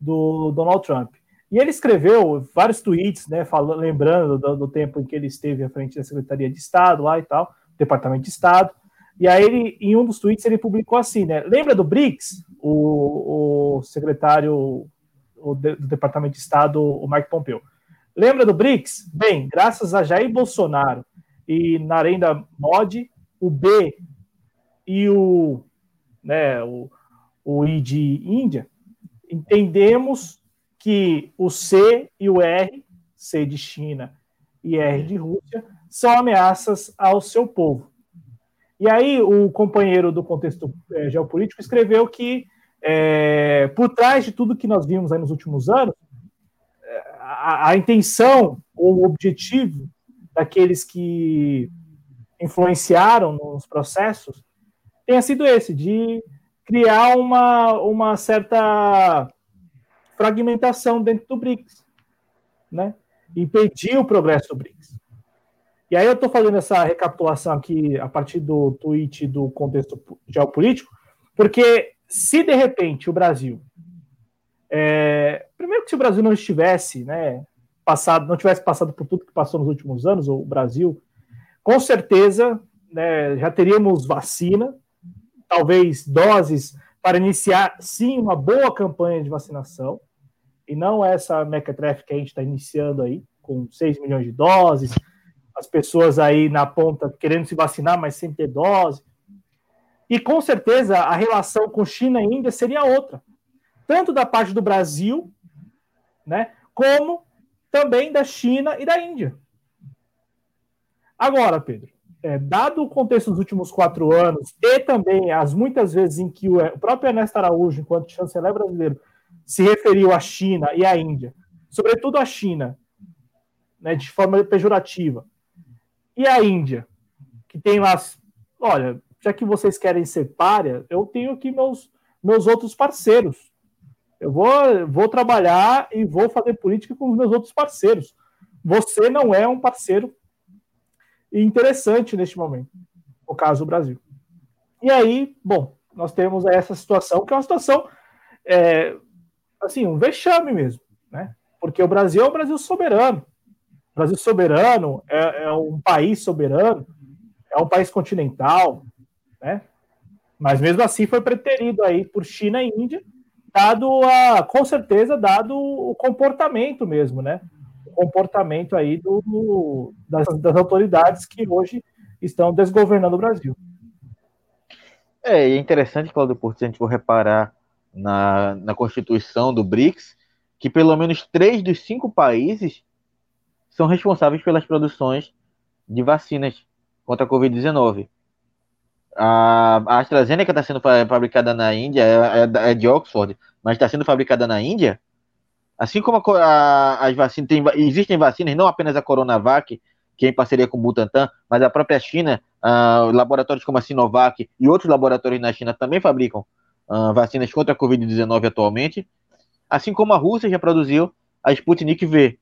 do Donald Trump. E ele escreveu vários tweets, né, falando, lembrando do, do, tempo em que ele esteve à frente da Secretaria de Estado lá e tal, Departamento de Estado. E aí ele, em um dos tweets, ele publicou assim, né? Lembra do BRICS? O, o secretário o de, do Departamento de Estado, o Mike Pompeo. Lembra do BRICS? Bem, graças a Jair Bolsonaro e Narendra Modi, o B e o né, o, o I de Índia, entendemos que o C e o R, C de China e R de Rússia, são ameaças ao seu povo. E aí o companheiro do contexto é, geopolítico escreveu que é, por trás de tudo que nós vimos nos últimos anos, a, a intenção ou o objetivo daqueles que influenciaram nos processos tenha sido esse, de criar uma, uma certa fragmentação dentro do BRICS, né? impedir o progresso do BRICS. E aí eu estou fazendo essa recapitulação aqui a partir do tweet do contexto geopolítico, porque se de repente o Brasil, é, primeiro que se o Brasil não estivesse, né, passado, não tivesse passado por tudo que passou nos últimos anos, o Brasil, com certeza, né, já teríamos vacina, talvez doses para iniciar, sim, uma boa campanha de vacinação, e não essa mequetrefe que a gente está iniciando aí, com 6 milhões de doses, as pessoas aí na ponta querendo se vacinar, mas sem ter dose. E com certeza a relação com China e Índia seria outra, tanto da parte do Brasil, né, como também da China e da Índia. Agora, Pedro, é, dado o contexto dos últimos quatro anos e também as muitas vezes em que o, próprio Ernesto Araújo, enquanto chanceler brasileiro, se referiu à China e à Índia, sobretudo à China, né, de forma pejorativa, e a Índia, que tem lá, olha, já que vocês querem ser párea, eu tenho aqui meus, meus outros parceiros. Eu vou, vou trabalhar e vou fazer política com os meus outros parceiros. Você não é um parceiro interessante neste momento, no caso do Brasil. E aí, bom, nós temos essa situação, que é uma situação, é, assim, um vexame mesmo, né? Porque o Brasil é um Brasil soberano. O Brasil soberano é, é um país soberano, é um país continental, né? Mas mesmo assim foi preterido aí por China e Índia, dado a, com certeza, dado o comportamento mesmo, né? O comportamento aí do, do das, das, autoridades que hoje estão desgovernando o Brasil. É, é interessante, Claudio Porto, se a gente for reparar na, na constituição do BRICS, que pelo menos três dos cinco países são responsáveis pelas produções de vacinas contra a Covid-19. A, AstraZeneca está sendo fabricada na Índia, é, é, é de Oxford, mas está sendo fabricada na Índia. Assim como a, a, as vacinas, tem, existem vacinas, não apenas a Coronavac, que é em parceria com o Butantan, mas a própria China, uh, laboratórios como a Sinovac e outros laboratórios na China também fabricam uh, vacinas contra a Covid-19 atualmente. Assim como a Rússia já produziu a Sputnik V,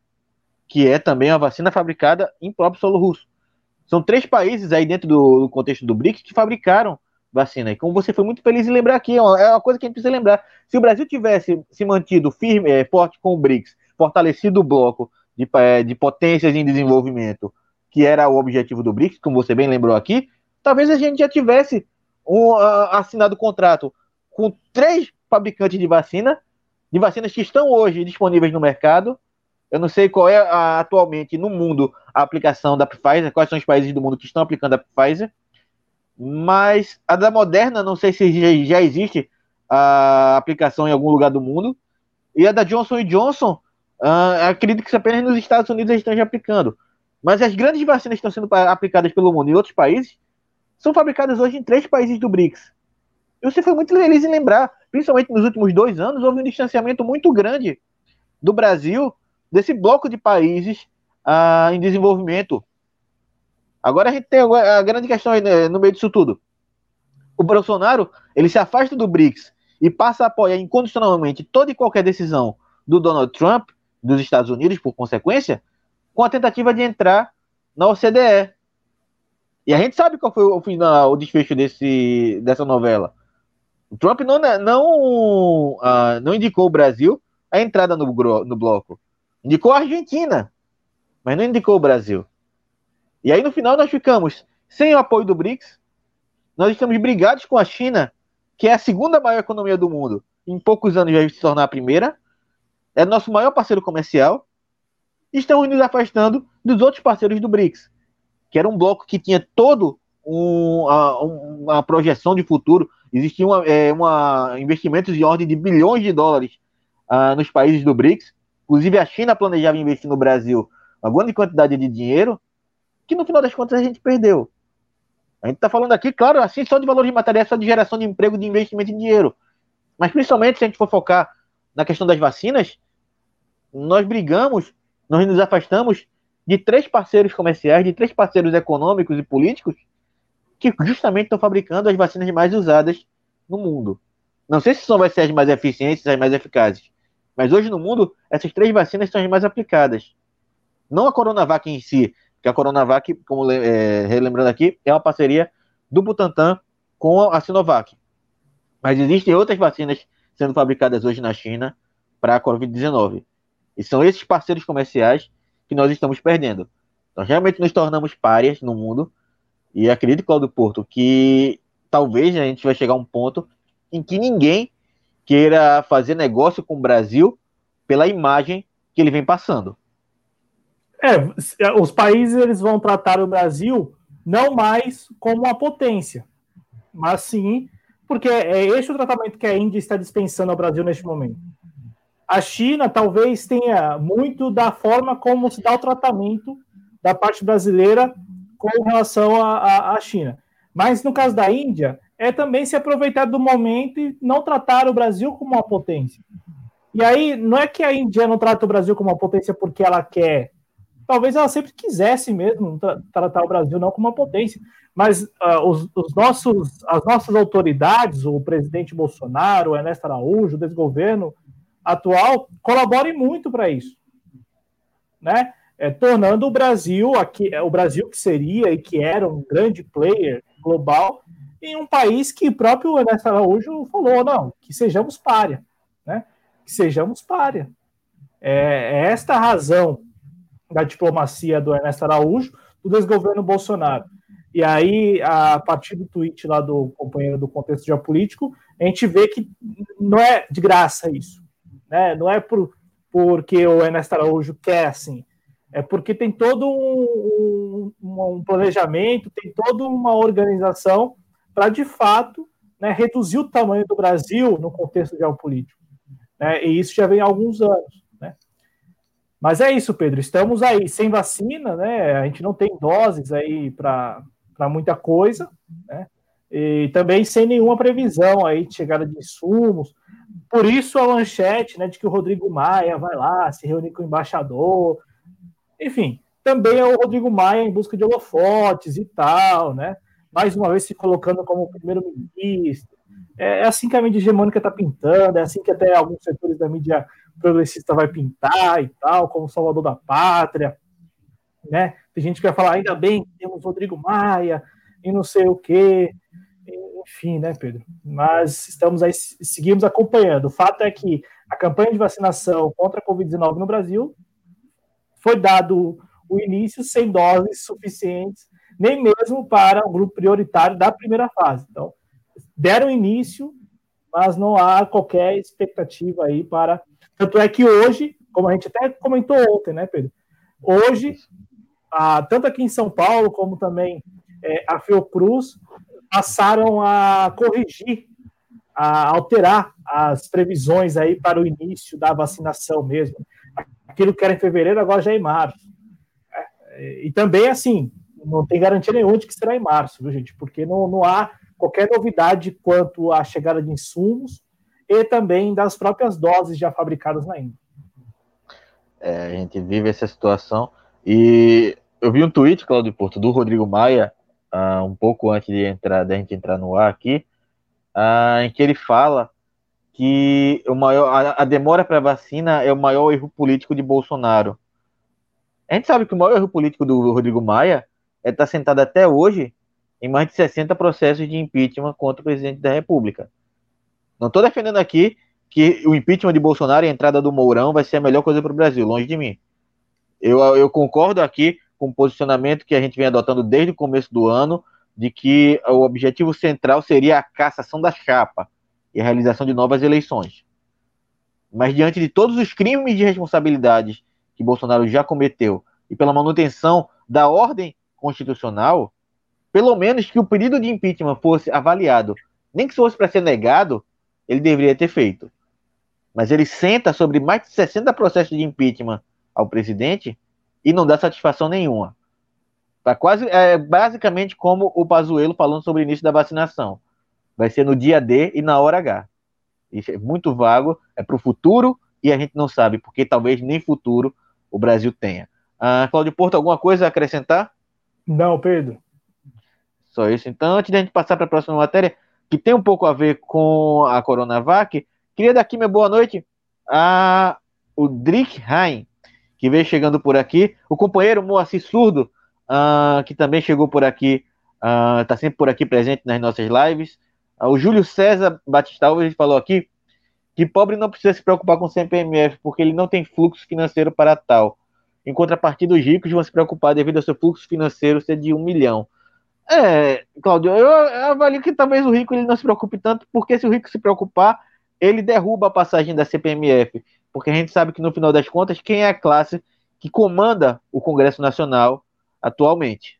que é também uma vacina fabricada em próprio solo russo. São três países aí dentro do, do contexto do BRICS que fabricaram vacina. E como você foi muito feliz em lembrar aqui, é uma coisa que a gente precisa lembrar. Se o Brasil tivesse se mantido firme, é, forte com o BRICS, fortalecido o bloco de, é, de potências em desenvolvimento, que era o objetivo do BRICS, como você bem lembrou aqui, talvez a gente já tivesse um, uh, assinado contrato com três fabricantes de vacina, de vacinas que estão hoje disponíveis no mercado, eu não sei qual é a, atualmente no mundo a aplicação da Pfizer, quais são os países do mundo que estão aplicando a Pfizer, mas a da Moderna, não sei se já, existe a aplicação em algum lugar do mundo, e a da Johnson Johnson, uh, acredito que apenas nos Estados Unidos eles estão já aplicando. Mas as grandes vacinas que estão sendo aplicadas pelo mundo em outros países são fabricadas hoje em três países do BRICS. E você foi muito feliz em lembrar, principalmente nos últimos dois anos, houve um distanciamento muito grande do Brasil desse bloco de países ah, em desenvolvimento. Agora a gente tem a grande questão aí né, no meio disso tudo. O Bolsonaro ele se afasta do BRICS e passa a apoiar incondicionalmente toda e qualquer decisão do Donald Trump, dos Estados Unidos, por consequência, com a tentativa de entrar na OCDE. E a gente sabe qual foi o final, o desfecho desse, dessa novela. O Trump não, né, não, uh, não indicou o Brasil a entrada no, no bloco. Indicou a Argentina, mas não indicou o Brasil. E aí no final nós ficamos sem o apoio do BRICS, nós estamos brigados com a China, que é a segunda maior economia do mundo, em poucos anos vai se tornar a primeira, é nosso maior parceiro comercial, e estamos nos afastando dos outros parceiros do BRICS, que era um bloco que tinha todo um, a, uma projeção de futuro, existiam é, investimentos de ordem de bilhões de dólares uh, nos países do BRICS, Inclusive, a China planejava investir no Brasil uma grande quantidade de dinheiro, que no final das contas a gente perdeu. A gente está falando aqui, claro, assim, só de valor de materiais, só de geração de emprego, de investimento em dinheiro. Mas principalmente se a gente for focar na questão das vacinas, nós brigamos, nós nos afastamos de três parceiros comerciais, de três parceiros econômicos e políticos que justamente estão fabricando as vacinas mais usadas no mundo. Não sei se são vai ser as mais eficientes, as mais eficazes, mas hoje no mundo, essas três vacinas são as mais aplicadas. Não a Coronavac em si, que a Coronavac, como é, relembrando aqui, é uma parceria do Butantan com a Sinovac. Mas existem outras vacinas sendo fabricadas hoje na China para a Covid-19. E são esses parceiros comerciais que nós estamos perdendo. Nós realmente nos tornamos párias no mundo. E acredito, Claudio Porto, que talvez a gente vai chegar a um ponto em que ninguém queira fazer negócio com o Brasil pela imagem que ele vem passando. É, os países eles vão tratar o Brasil não mais como uma potência, mas sim porque é este o tratamento que a Índia está dispensando ao Brasil neste momento. A China talvez tenha muito da forma como se dá o tratamento da parte brasileira com relação à China. Mas no caso da Índia, é também se aproveitar do momento e não tratar o Brasil como uma potência. E aí, não é que a Índia não trata o Brasil como uma potência porque ela quer. Talvez ela sempre quisesse mesmo tra tratar o Brasil não como uma potência. Mas uh, os, os, nossos, as nossas autoridades, o presidente Bolsonaro, o Ernesto Araújo, o desgoverno atual, colaborem muito para isso. Né? É, tornando o Brasil, aqui, o Brasil que seria e que era um grande player global, em um país que o próprio Ernesto Araújo falou, não, que sejamos párea, né? Que sejamos párea. É, é esta a razão da diplomacia do Ernesto Araújo, do desgoverno Bolsonaro. E aí, a partir do tweet lá do companheiro do contexto geopolítico, a gente vê que não é de graça isso. Né? Não é por, porque o Ernesto Araújo quer assim. É porque tem todo um, um, um planejamento, tem toda uma organização para, de fato, né, reduzir o tamanho do Brasil no contexto geopolítico. Né? E isso já vem há alguns anos. Né? Mas é isso, Pedro. Estamos aí sem vacina, né? A gente não tem doses aí para muita coisa, né? E também sem nenhuma previsão aí de chegada de insumos. Por isso a manchete, né, de que o Rodrigo Maia vai lá se reunir com o embaixador. Enfim, também é o Rodrigo Maia em busca de holofotes e tal, né? Mais uma vez se colocando como primeiro-ministro. É, é assim que a mídia hegemônica está pintando, é assim que até alguns setores da mídia progressista vai pintar e tal, como salvador da pátria. Né? Tem gente que vai falar, ainda bem que temos Rodrigo Maia e não sei o quê. Enfim, né, Pedro? Mas estamos aí, seguimos acompanhando. O fato é que a campanha de vacinação contra a Covid-19 no Brasil foi dado o início sem doses suficientes nem mesmo para um grupo prioritário da primeira fase. Então, deram início, mas não há qualquer expectativa aí para. Tanto é que hoje, como a gente até comentou ontem, né, Pedro? Hoje, a, tanto aqui em São Paulo, como também é, a Fiocruz, passaram a corrigir, a alterar as previsões aí para o início da vacinação mesmo. Aquilo que era em fevereiro, agora já é em março. É, e também, assim, não tem garantia nenhuma de que será em março, viu, gente? Porque não, não há qualquer novidade quanto à chegada de insumos e também das próprias doses já fabricadas na Índia. É, a gente vive essa situação e eu vi um tweet, Claudio Porto, do Rodrigo Maia, uh, um pouco antes de entrar, da gente entrar no ar aqui, uh, em que ele fala que o maior, a, a demora para a vacina é o maior erro político de Bolsonaro. A gente sabe que o maior erro político do Rodrigo Maia está sentado até hoje em mais de 60 processos de impeachment contra o presidente da República. Não estou defendendo aqui que o impeachment de Bolsonaro e a entrada do Mourão vai ser a melhor coisa para o Brasil, longe de mim. Eu, eu concordo aqui com o posicionamento que a gente vem adotando desde o começo do ano, de que o objetivo central seria a cassação da chapa e a realização de novas eleições. Mas diante de todos os crimes de responsabilidade que Bolsonaro já cometeu e pela manutenção da ordem constitucional, pelo menos que o pedido de impeachment fosse avaliado, nem que fosse para ser negado, ele deveria ter feito. Mas ele senta sobre mais de 60 processos de impeachment ao presidente e não dá satisfação nenhuma. Tá quase é basicamente como o Pazuello falando sobre o início da vacinação. Vai ser no dia D e na hora H. Isso é muito vago, é para o futuro e a gente não sabe, porque talvez nem futuro o Brasil tenha. Ah, Cláudio Porto, alguma coisa a acrescentar? Não, Pedro. Só isso. Então, antes de a gente passar para a próxima matéria, que tem um pouco a ver com a Coronavac, queria dar aqui minha boa noite a o Drick Hein, que veio chegando por aqui, o companheiro Moacir Surdo, uh, que também chegou por aqui, está uh, sempre por aqui presente nas nossas lives. Uh, o Júlio César Batista Alves falou aqui que pobre não precisa se preocupar com o CPMF, porque ele não tem fluxo financeiro para tal. Em contrapartida, os ricos vão se preocupar devido ao seu fluxo financeiro ser de um milhão. É, Cláudio, eu, avalio que talvez o rico ele não se preocupe tanto, porque se o rico se preocupar, ele derruba a passagem da CPMF. Porque a gente sabe que no final das contas, quem é a classe que comanda o Congresso Nacional atualmente.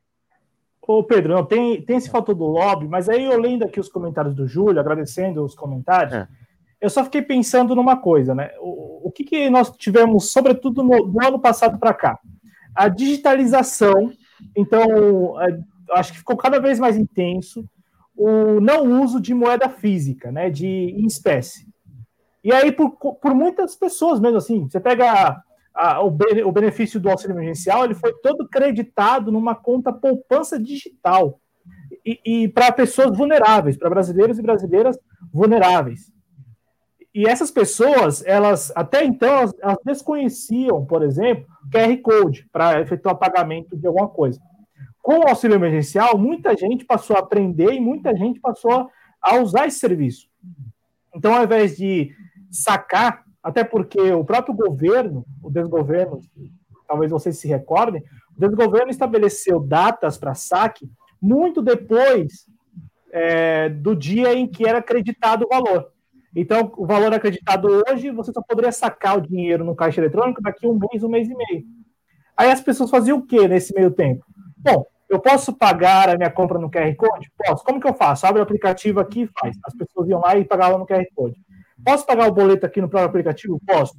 Ô Pedro, não, tem, tem esse fator do lobby, mas aí eu lendo aqui os comentários do Júlio, agradecendo os comentários, é. Eu só fiquei pensando numa coisa, né? O, o que, que nós tivemos, sobretudo no, do ano passado para cá? A digitalização, então, é, acho que ficou cada vez mais intenso o não uso de moeda física, né, de em espécie. E aí, por, por muitas pessoas mesmo assim, você pega a, o, bene, o benefício do auxílio emergencial, ele foi todo creditado numa conta poupança digital. E, e para pessoas vulneráveis, para brasileiros e brasileiras vulneráveis. E essas pessoas, elas até então, elas, elas desconheciam, por exemplo, QR Code para efetuar pagamento de alguma coisa. Com o auxílio emergencial, muita gente passou a aprender e muita gente passou a usar esse serviço. Então, ao invés de sacar até porque o próprio governo, o desgoverno, talvez vocês se recordem, o desgoverno estabeleceu datas para saque muito depois é, do dia em que era acreditado o valor. Então, o valor acreditado hoje, você só poderia sacar o dinheiro no caixa eletrônico daqui um mês, um mês e meio. Aí as pessoas faziam o que nesse meio tempo? Bom, eu posso pagar a minha compra no QR Code? Posso. Como que eu faço? Abre o aplicativo aqui e faz. As pessoas iam lá e pagavam no QR Code. Posso pagar o boleto aqui no próprio aplicativo? Posso.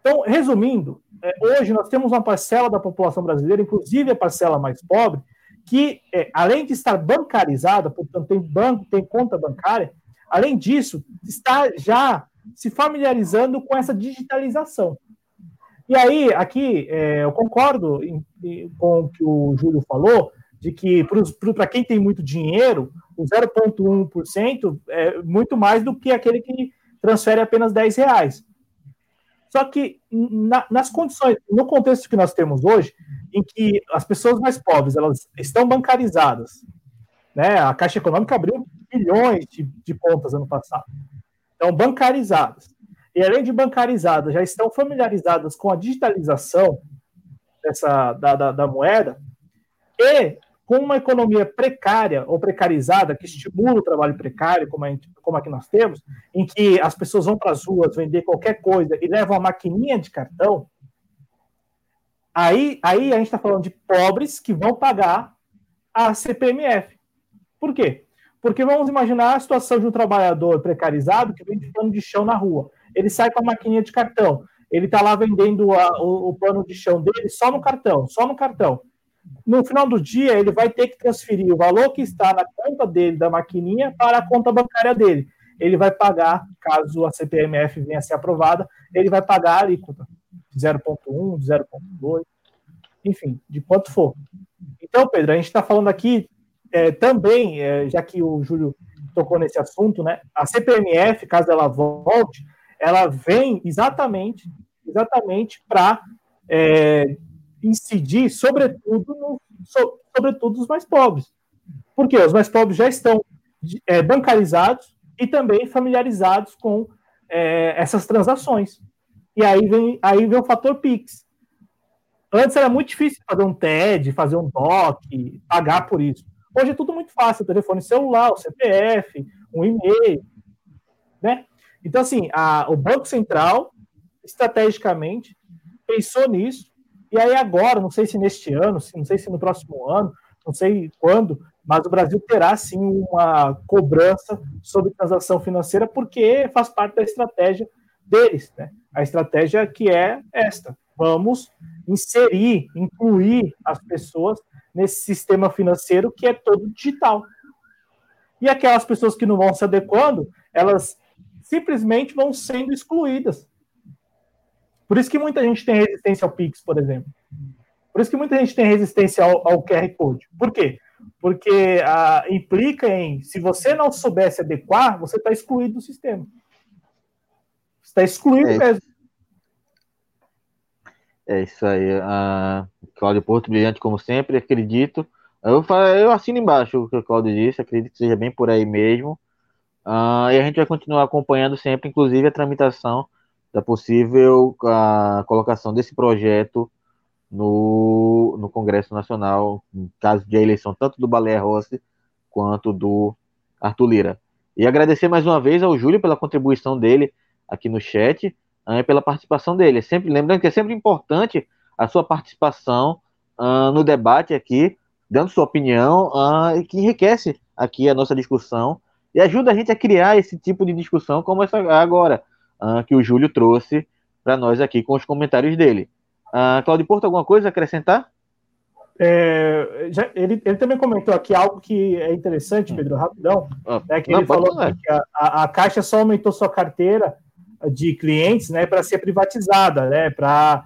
Então, resumindo, é, hoje nós temos uma parcela da população brasileira, inclusive a parcela mais pobre, que, é, além de estar bancarizada, portanto, tem banco, tem conta bancária, além disso, está já se familiarizando com essa digitalização. E aí, aqui, é, eu concordo em, em, com o que o Júlio falou, de que para quem tem muito dinheiro, o 0,1% é muito mais do que aquele que transfere apenas 10 reais. Só que na, nas condições, no contexto que nós temos hoje, em que as pessoas mais pobres elas estão bancarizadas, né? A Caixa Econômica abriu bilhões de, de contas ano passado, então bancarizadas. E além de bancarizadas, já estão familiarizadas com a digitalização dessa, da, da, da moeda e com uma economia precária ou precarizada, que estimula o trabalho precário, como a, gente, como que nós temos, em que as pessoas vão para as ruas vender qualquer coisa e levam a maquininha de cartão, aí, aí a gente está falando de pobres que vão pagar a CPMF. Por quê? Porque vamos imaginar a situação de um trabalhador precarizado que vende pano de chão na rua. Ele sai com a maquininha de cartão. Ele está lá vendendo a, o, o pano de chão dele só no cartão, só no cartão no final do dia, ele vai ter que transferir o valor que está na conta dele, da maquininha, para a conta bancária dele. Ele vai pagar, caso a CPMF venha a ser aprovada, ele vai pagar a alíquota de 0,1, de 0,2, enfim, de quanto for. Então, Pedro, a gente está falando aqui é, também, é, já que o Júlio tocou nesse assunto, né? A CPMF, caso ela volte, ela vem exatamente, exatamente para é, incidir, sobretudo, no, so, sobretudo os mais pobres. Porque os mais pobres já estão é, bancarizados e também familiarizados com é, essas transações. E aí vem, aí vem o fator Pix. Antes era muito difícil fazer um TED, fazer um DOC, pagar por isso. Hoje é tudo muito fácil, telefone celular, o CPF, um e-mail, né? Então, assim, a, o Banco Central, estrategicamente, pensou nisso e aí agora, não sei se neste ano, não sei se no próximo ano, não sei quando, mas o Brasil terá sim uma cobrança sobre transação financeira, porque faz parte da estratégia deles, né? A estratégia que é esta: vamos inserir, incluir as pessoas nesse sistema financeiro que é todo digital. E aquelas pessoas que não vão se adequando, elas simplesmente vão sendo excluídas. Por isso que muita gente tem resistência ao Pix, por exemplo. Por isso que muita gente tem resistência ao, ao QR Code. Por quê? Porque ah, implica em, se você não soubesse adequar, você está excluído do sistema. Está excluído é. mesmo. É isso aí. Uh, Cláudio Porto, brilhante como sempre, acredito. Eu, eu assino embaixo o que o Cláudio disse, acredito que seja bem por aí mesmo. Uh, e a gente vai continuar acompanhando sempre, inclusive, a tramitação da possível a colocação desse projeto no, no Congresso Nacional, em caso de eleição tanto do Baleia Rossi quanto do Arthur Lira. E agradecer mais uma vez ao Júlio pela contribuição dele aqui no chat, e pela participação dele. Sempre lembrando que é sempre importante a sua participação uh, no debate aqui, dando sua opinião, uh, que enriquece aqui a nossa discussão e ajuda a gente a criar esse tipo de discussão como essa agora, uh, que o Júlio trouxe para nós aqui com os comentários dele. Uh, Claudio Porto, alguma coisa a acrescentar? É, já, ele, ele, também comentou aqui algo que é interessante. Pedro, rapidão, ah, né, que não, ele falou que a, a, a, Caixa só aumentou sua carteira de clientes né, para ser privatizada, né, para,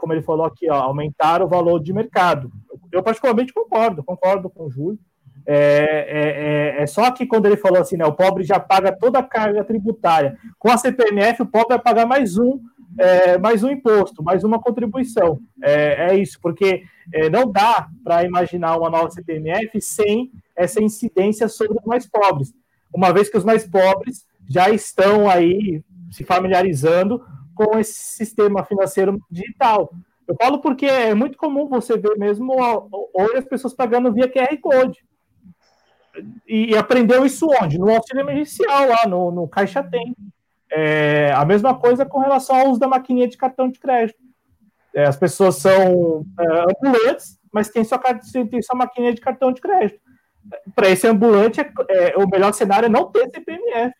como ele falou aqui, ó, aumentar o valor de mercado. Eu particularmente concordo, concordo com o Júlio. É, é, é, é, só que quando ele falou assim, né, o pobre já paga toda a carga tributária. Com a CPMF, o pobre vai pagar mais um, é, mais um imposto, mais uma contribuição. É, é isso, porque é, não dá para imaginar uma nova CPMF sem essa incidência sobre os mais pobres, uma vez que os mais pobres já estão aí se familiarizando com esse sistema financeiro digital. Eu falo porque é muito comum você ver mesmo hoje as pessoas pagando via QR Code. E, aprendeu isso onde? No auxílio emergencial, lá no, no Caixa Tem. É, a mesma coisa com relação ao uso da maquininha de cartão de crédito. É, as pessoas são é, ambulantes, mas tem sua, tem sua maquininha de cartão de crédito. Para esse ambulante, é, é, o melhor cenário é não ter CPMF.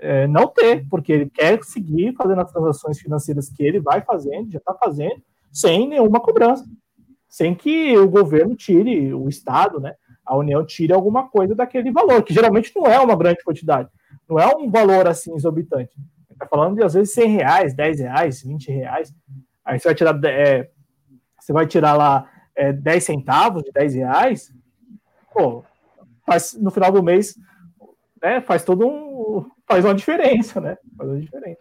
É, não ter, porque ele quer seguir fazendo as transações financeiras que ele vai fazendo, já está fazendo, sem nenhuma cobrança. Sem que o governo tire, o Estado, né, a União tire alguma coisa daquele valor, que geralmente não é uma grande quantidade. Não é um valor assim exorbitante. Está falando de às vezes 100 reais, 10 reais, 20 reais. Aí você vai tirar, é, você vai tirar lá é, 10 centavos de 10 reais, pô, faz, no final do mês né, faz todo um. Faz uma diferença, né? Faz uma diferença.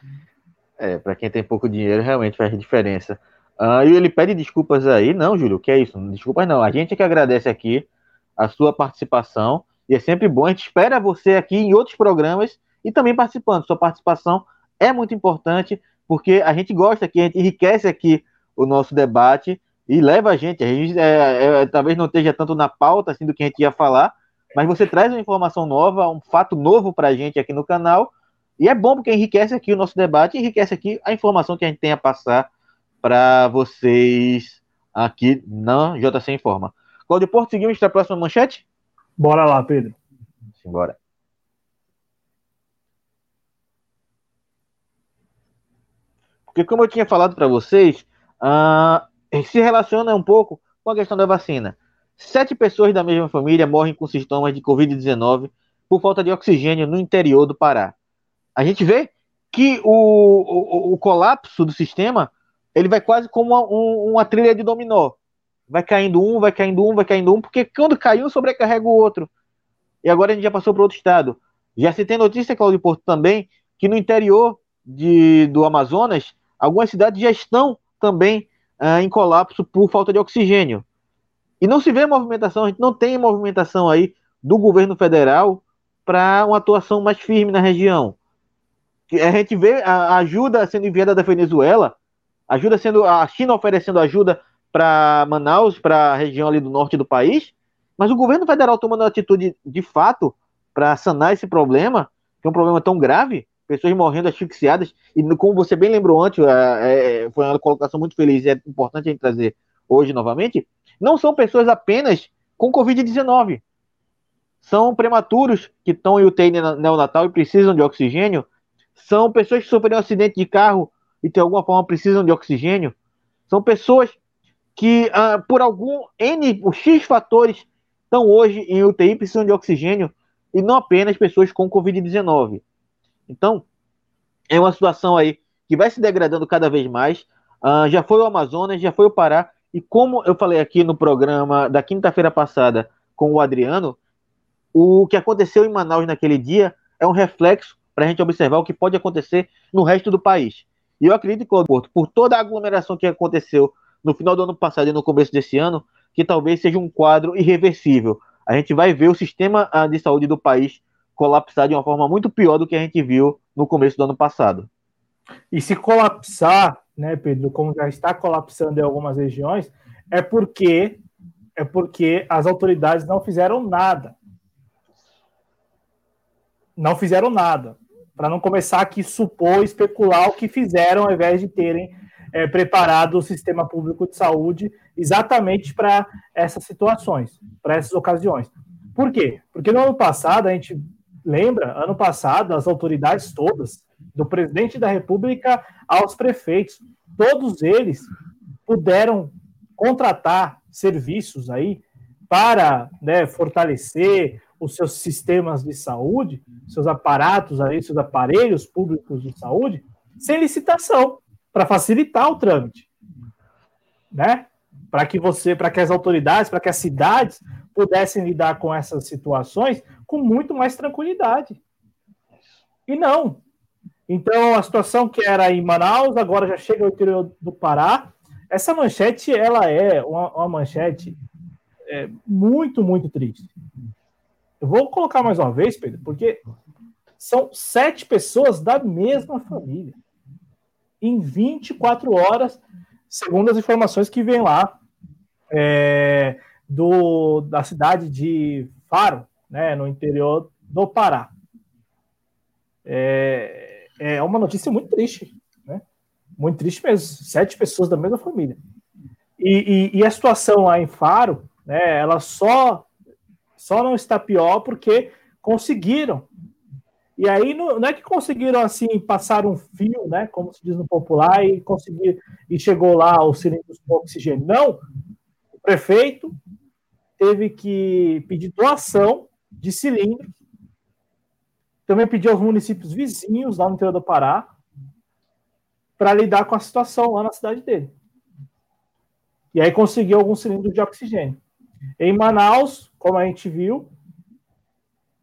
É, para quem tem pouco dinheiro, realmente faz diferença. Uh, e ele pede desculpas aí. Não, Júlio, que é isso? Desculpas não. A gente é que agradece aqui a sua participação. E é sempre bom. A gente espera você aqui em outros programas e também participando. Sua participação é muito importante, porque a gente gosta aqui, a gente enriquece aqui o nosso debate e leva a gente. A gente é, é, talvez não esteja tanto na pauta assim do que a gente ia falar, mas você traz uma informação nova, um fato novo para a gente aqui no canal. E é bom porque enriquece aqui o nosso debate, enriquece aqui a informação que a gente tem a passar para vocês aqui na JC Informa. Cláudio Porto, seguimos para a próxima manchete? Bora lá, Pedro. Simbora. Porque, como eu tinha falado para vocês, uh, se relaciona um pouco com a questão da vacina. Sete pessoas da mesma família morrem com sintomas de Covid-19 por falta de oxigênio no interior do Pará. A gente vê que o, o, o colapso do sistema ele vai quase como uma, um, uma trilha de dominó vai caindo um, vai caindo um, vai caindo um, porque quando cai um, sobrecarrega o outro. E agora a gente já passou para outro estado. Já se tem notícia, Claudio Porto, também, que no interior de, do Amazonas, algumas cidades já estão também ah, em colapso por falta de oxigênio. E não se vê movimentação, a gente não tem movimentação aí do governo federal para uma atuação mais firme na região. A gente vê a ajuda sendo enviada da Venezuela, ajuda sendo a China oferecendo ajuda para Manaus, para a região ali do norte do país, mas o governo federal tomando uma atitude de fato para sanar esse problema, que é um problema tão grave, pessoas morrendo asfixiadas, e como você bem lembrou antes, é, é, foi uma colocação muito feliz e é importante a gente trazer hoje novamente, não são pessoas apenas com Covid-19. São prematuros que estão em UTI neonatal e precisam de oxigênio. São pessoas que sofreram um acidente de carro e de alguma forma precisam de oxigênio. São pessoas que uh, por algum N, os X fatores estão hoje em UTI precisam de oxigênio e não apenas pessoas com Covid-19. Então, é uma situação aí que vai se degradando cada vez mais. Uh, já foi o Amazonas, já foi o Pará, e como eu falei aqui no programa da quinta-feira passada com o Adriano, o que aconteceu em Manaus naquele dia é um reflexo para a gente observar o que pode acontecer no resto do país. E eu acredito, Porto, por toda a aglomeração que aconteceu no final do ano passado e no começo desse ano, que talvez seja um quadro irreversível. A gente vai ver o sistema ah, de saúde do país colapsar de uma forma muito pior do que a gente viu no começo do ano passado. E se colapsar, né, Pedro, como já está colapsando em algumas regiões, é porque é porque as autoridades não fizeram nada. Não fizeram nada. Para não começar aqui supor, especular o que fizeram ao invés de terem é, preparado o sistema público de saúde exatamente para essas situações, para essas ocasiões. Por quê? Porque no ano passado, a gente lembra, ano passado, as autoridades todas, do presidente da República aos prefeitos, todos eles puderam contratar serviços aí para né, fortalecer os seus sistemas de saúde, seus aparatos aí, seus aparelhos públicos de saúde, sem licitação, para facilitar o trâmite, né? Para que você, para que as autoridades, para que as cidades pudessem lidar com essas situações com muito mais tranquilidade. E não. Então, a situação que era em Manaus agora já chega ao interior do Pará. Essa manchete, ela é uma, uma manchete é, muito, muito triste. Eu vou colocar mais uma vez, Pedro, porque são sete pessoas da mesma família. Em 24 horas, segundo as informações que vêm lá é, do, da cidade de Faro, né, no interior do Pará. É, é uma notícia muito triste, né? Muito triste mesmo. Sete pessoas da mesma família. E, e, e a situação lá em Faro, né, ela só, só não está pior porque conseguiram. E aí não, não é que conseguiram assim passar um fio, né, como se diz no popular, e conseguir e chegou lá o cilindro com oxigênio. Não, o prefeito teve que pedir doação de cilindros. Também pediu aos municípios vizinhos, lá no interior do Pará, para lidar com a situação lá na cidade dele. E aí conseguiu alguns cilindros de oxigênio. Em Manaus, como a gente viu,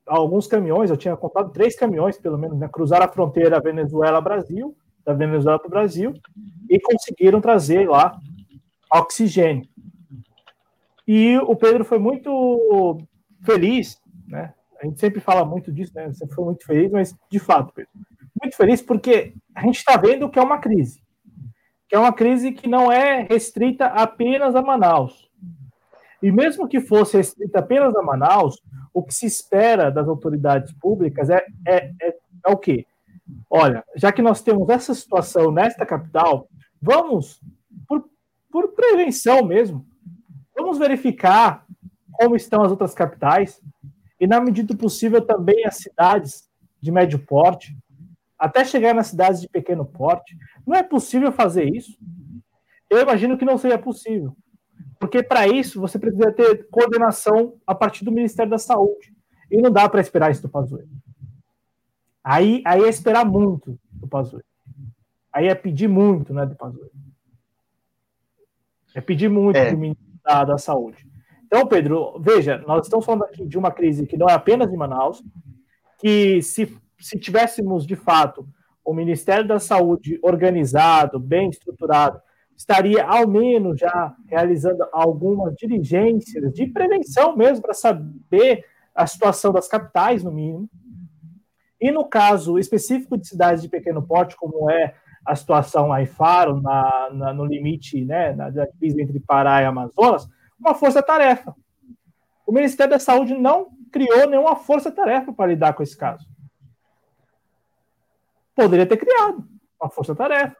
alguns caminhões, eu tinha contado três caminhões, pelo menos, né, cruzaram a fronteira Venezuela-Brasil, da Venezuela para o Brasil, e conseguiram trazer lá oxigênio. E o Pedro foi muito feliz, né? A gente sempre fala muito disso, né? Você foi muito feliz, mas de fato, Pedro, muito feliz porque a gente está vendo que é uma crise, que é uma crise que não é restrita apenas a Manaus. E mesmo que fosse restrita apenas a Manaus, o que se espera das autoridades públicas é, é, é, é o quê? Olha, já que nós temos essa situação nesta capital, vamos, por, por prevenção mesmo, Vamos verificar como estão as outras capitais e, na medida do possível, também as cidades de médio porte, até chegar nas cidades de pequeno porte. Não é possível fazer isso? Eu imagino que não seja possível. Porque para isso você precisa ter coordenação a partir do Ministério da Saúde. E não dá para esperar isso do Pazuello. Aí, aí é esperar muito do Pazuello. Aí é pedir muito, né, do Pazuello. É pedir muito é. do Ministério da, da saúde. Então, Pedro, veja, nós estamos falando aqui de uma crise que não é apenas em Manaus, que se, se tivéssemos de fato o Ministério da Saúde organizado, bem estruturado, estaria ao menos já realizando algumas diligências de prevenção mesmo, para saber a situação das capitais, no mínimo. E no caso específico de cidades de pequeno porte, como é a situação lá em Faro, na, na, no limite né, na divisa entre Pará e Amazonas, uma força-tarefa. O Ministério da Saúde não criou nenhuma força-tarefa para lidar com esse caso. Poderia ter criado uma força-tarefa.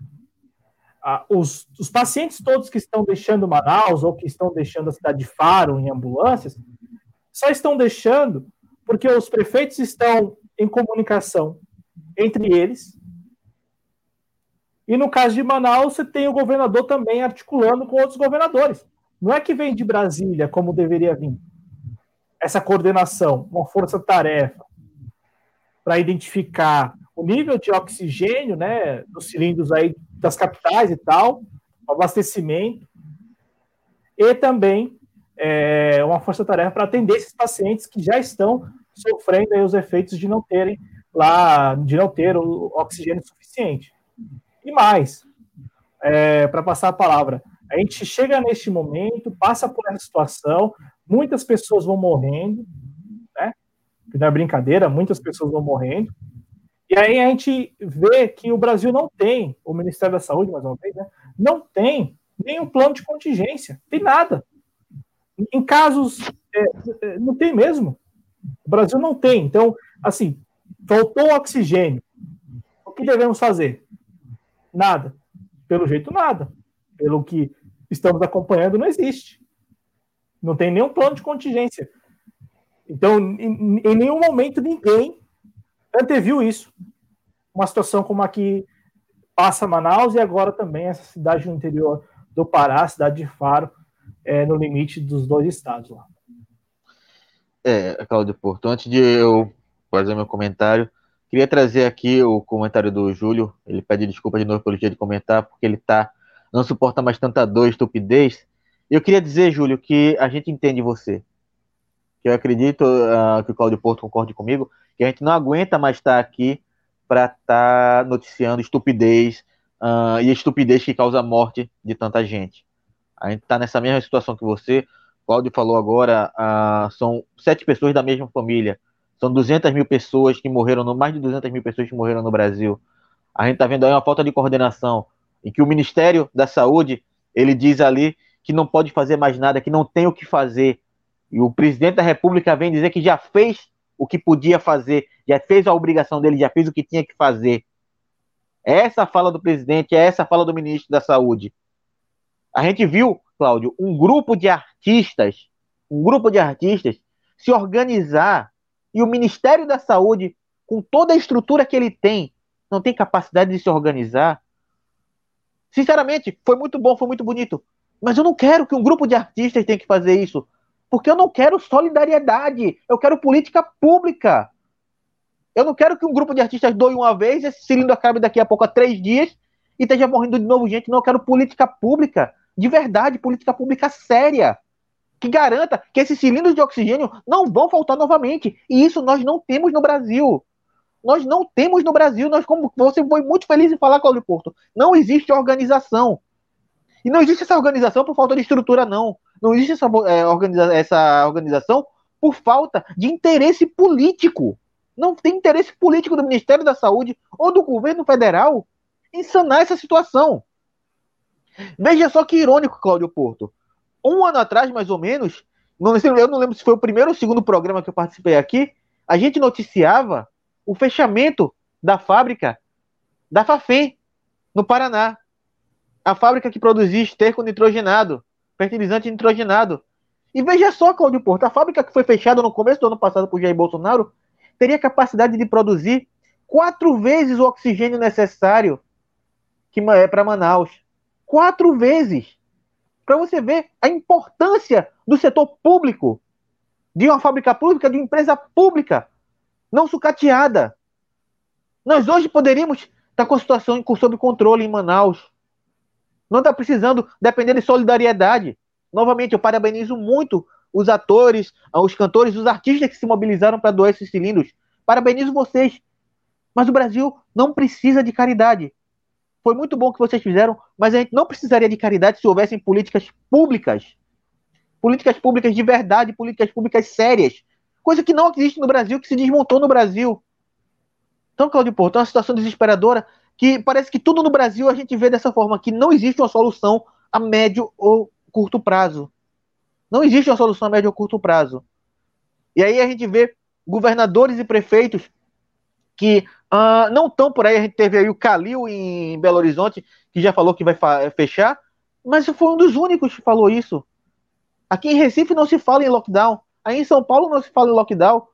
Ah, os, os pacientes todos que estão deixando Manaus ou que estão deixando a cidade de Faro em ambulâncias, só estão deixando porque os prefeitos estão em comunicação entre eles e no caso de Manaus, você tem o governador também articulando com outros governadores. Não é que vem de Brasília como deveria vir. Essa coordenação, uma força-tarefa para identificar o nível de oxigênio, né, dos cilindros aí das capitais e tal, abastecimento, e também é, uma força-tarefa para atender esses pacientes que já estão sofrendo os efeitos de não terem lá, de não ter o oxigênio suficiente. E mais, é, para passar a palavra, a gente chega neste momento, passa por essa situação, muitas pessoas vão morrendo, né? Não é brincadeira, muitas pessoas vão morrendo. E aí a gente vê que o Brasil não tem, o Ministério da Saúde, mais uma vez, né? Não tem nenhum plano de contingência, tem nada. Em casos, é, é não tem mesmo. O Brasil não tem. Então, assim, faltou oxigênio. O que devemos fazer? Nada. Pelo jeito, nada. Pelo que estamos acompanhando, não existe. Não tem nenhum plano de contingência. Então, em, em nenhum momento, ninguém anteviu isso. Uma situação como a que passa Manaus e agora também essa cidade no interior do Pará, cidade de Faro, é, no limite dos dois estados lá. É, Cláudio Porto, antes de eu fazer meu comentário, queria trazer aqui o comentário do Júlio. Ele pede desculpa de novo pelo dia de comentar, porque ele tá não suporta mais tanta dor estupidez. Eu queria dizer, Júlio, que a gente entende você. Que eu acredito uh, que o Cláudio Porto concorde comigo, que a gente não aguenta mais estar aqui para estar tá noticiando estupidez uh, e estupidez que causa a morte de tanta gente. A gente está nessa mesma situação que você. Cláudio falou agora, uh, são sete pessoas da mesma família. São 200 mil pessoas que morreram, no, mais de 200 mil pessoas que morreram no Brasil. A gente está vendo aí uma falta de coordenação em que o Ministério da Saúde ele diz ali que não pode fazer mais nada, que não tem o que fazer. E o presidente da República vem dizer que já fez o que podia fazer, já fez a obrigação dele, já fez o que tinha que fazer. É essa fala do presidente, é essa fala do ministro da Saúde. A gente viu, Cláudio, um grupo de artistas, um grupo de artistas se organizar e o Ministério da Saúde, com toda a estrutura que ele tem, não tem capacidade de se organizar Sinceramente, foi muito bom, foi muito bonito. Mas eu não quero que um grupo de artistas tenha que fazer isso. Porque eu não quero solidariedade. Eu quero política pública. Eu não quero que um grupo de artistas doe uma vez, esse cilindro acabe daqui a pouco a três dias e esteja morrendo de novo gente. Não, eu quero política pública. De verdade, política pública séria. Que garanta que esses cilindros de oxigênio não vão faltar novamente. E isso nós não temos no Brasil nós não temos no Brasil, nós como você foi muito feliz em falar, Cláudio Porto, não existe organização. E não existe essa organização por falta de estrutura, não. Não existe essa, é, organiza essa organização por falta de interesse político. Não tem interesse político do Ministério da Saúde ou do governo federal em sanar essa situação. Veja só que irônico, Cláudio Porto. Um ano atrás, mais ou menos, não, eu não lembro se foi o primeiro ou o segundo programa que eu participei aqui, a gente noticiava o fechamento da fábrica da Fafem, no Paraná. A fábrica que produzia esterco nitrogenado, fertilizante nitrogenado. E veja só, Claudio Porto, a fábrica que foi fechada no começo do ano passado por Jair Bolsonaro teria capacidade de produzir quatro vezes o oxigênio necessário que é para Manaus. Quatro vezes. Para você ver a importância do setor público, de uma fábrica pública, de uma empresa pública, não sucateada. Nós hoje poderíamos estar com a situação sob controle em Manaus. Não está precisando depender de solidariedade. Novamente, eu parabenizo muito os atores, os cantores, os artistas que se mobilizaram para doar esses cilindros. Parabenizo vocês. Mas o Brasil não precisa de caridade. Foi muito bom que vocês fizeram, mas a gente não precisaria de caridade se houvessem políticas públicas. Políticas públicas de verdade, políticas públicas sérias, Coisa que não existe no Brasil, que se desmontou no Brasil. Então, Claudio Porto, é uma situação desesperadora que parece que tudo no Brasil a gente vê dessa forma, que não existe uma solução a médio ou curto prazo. Não existe uma solução a médio ou curto prazo. E aí a gente vê governadores e prefeitos que uh, não estão por aí. A gente teve aí o Calil em Belo Horizonte, que já falou que vai fechar, mas foi um dos únicos que falou isso. Aqui em Recife não se fala em lockdown. Aí em São Paulo não se fala em lockdown.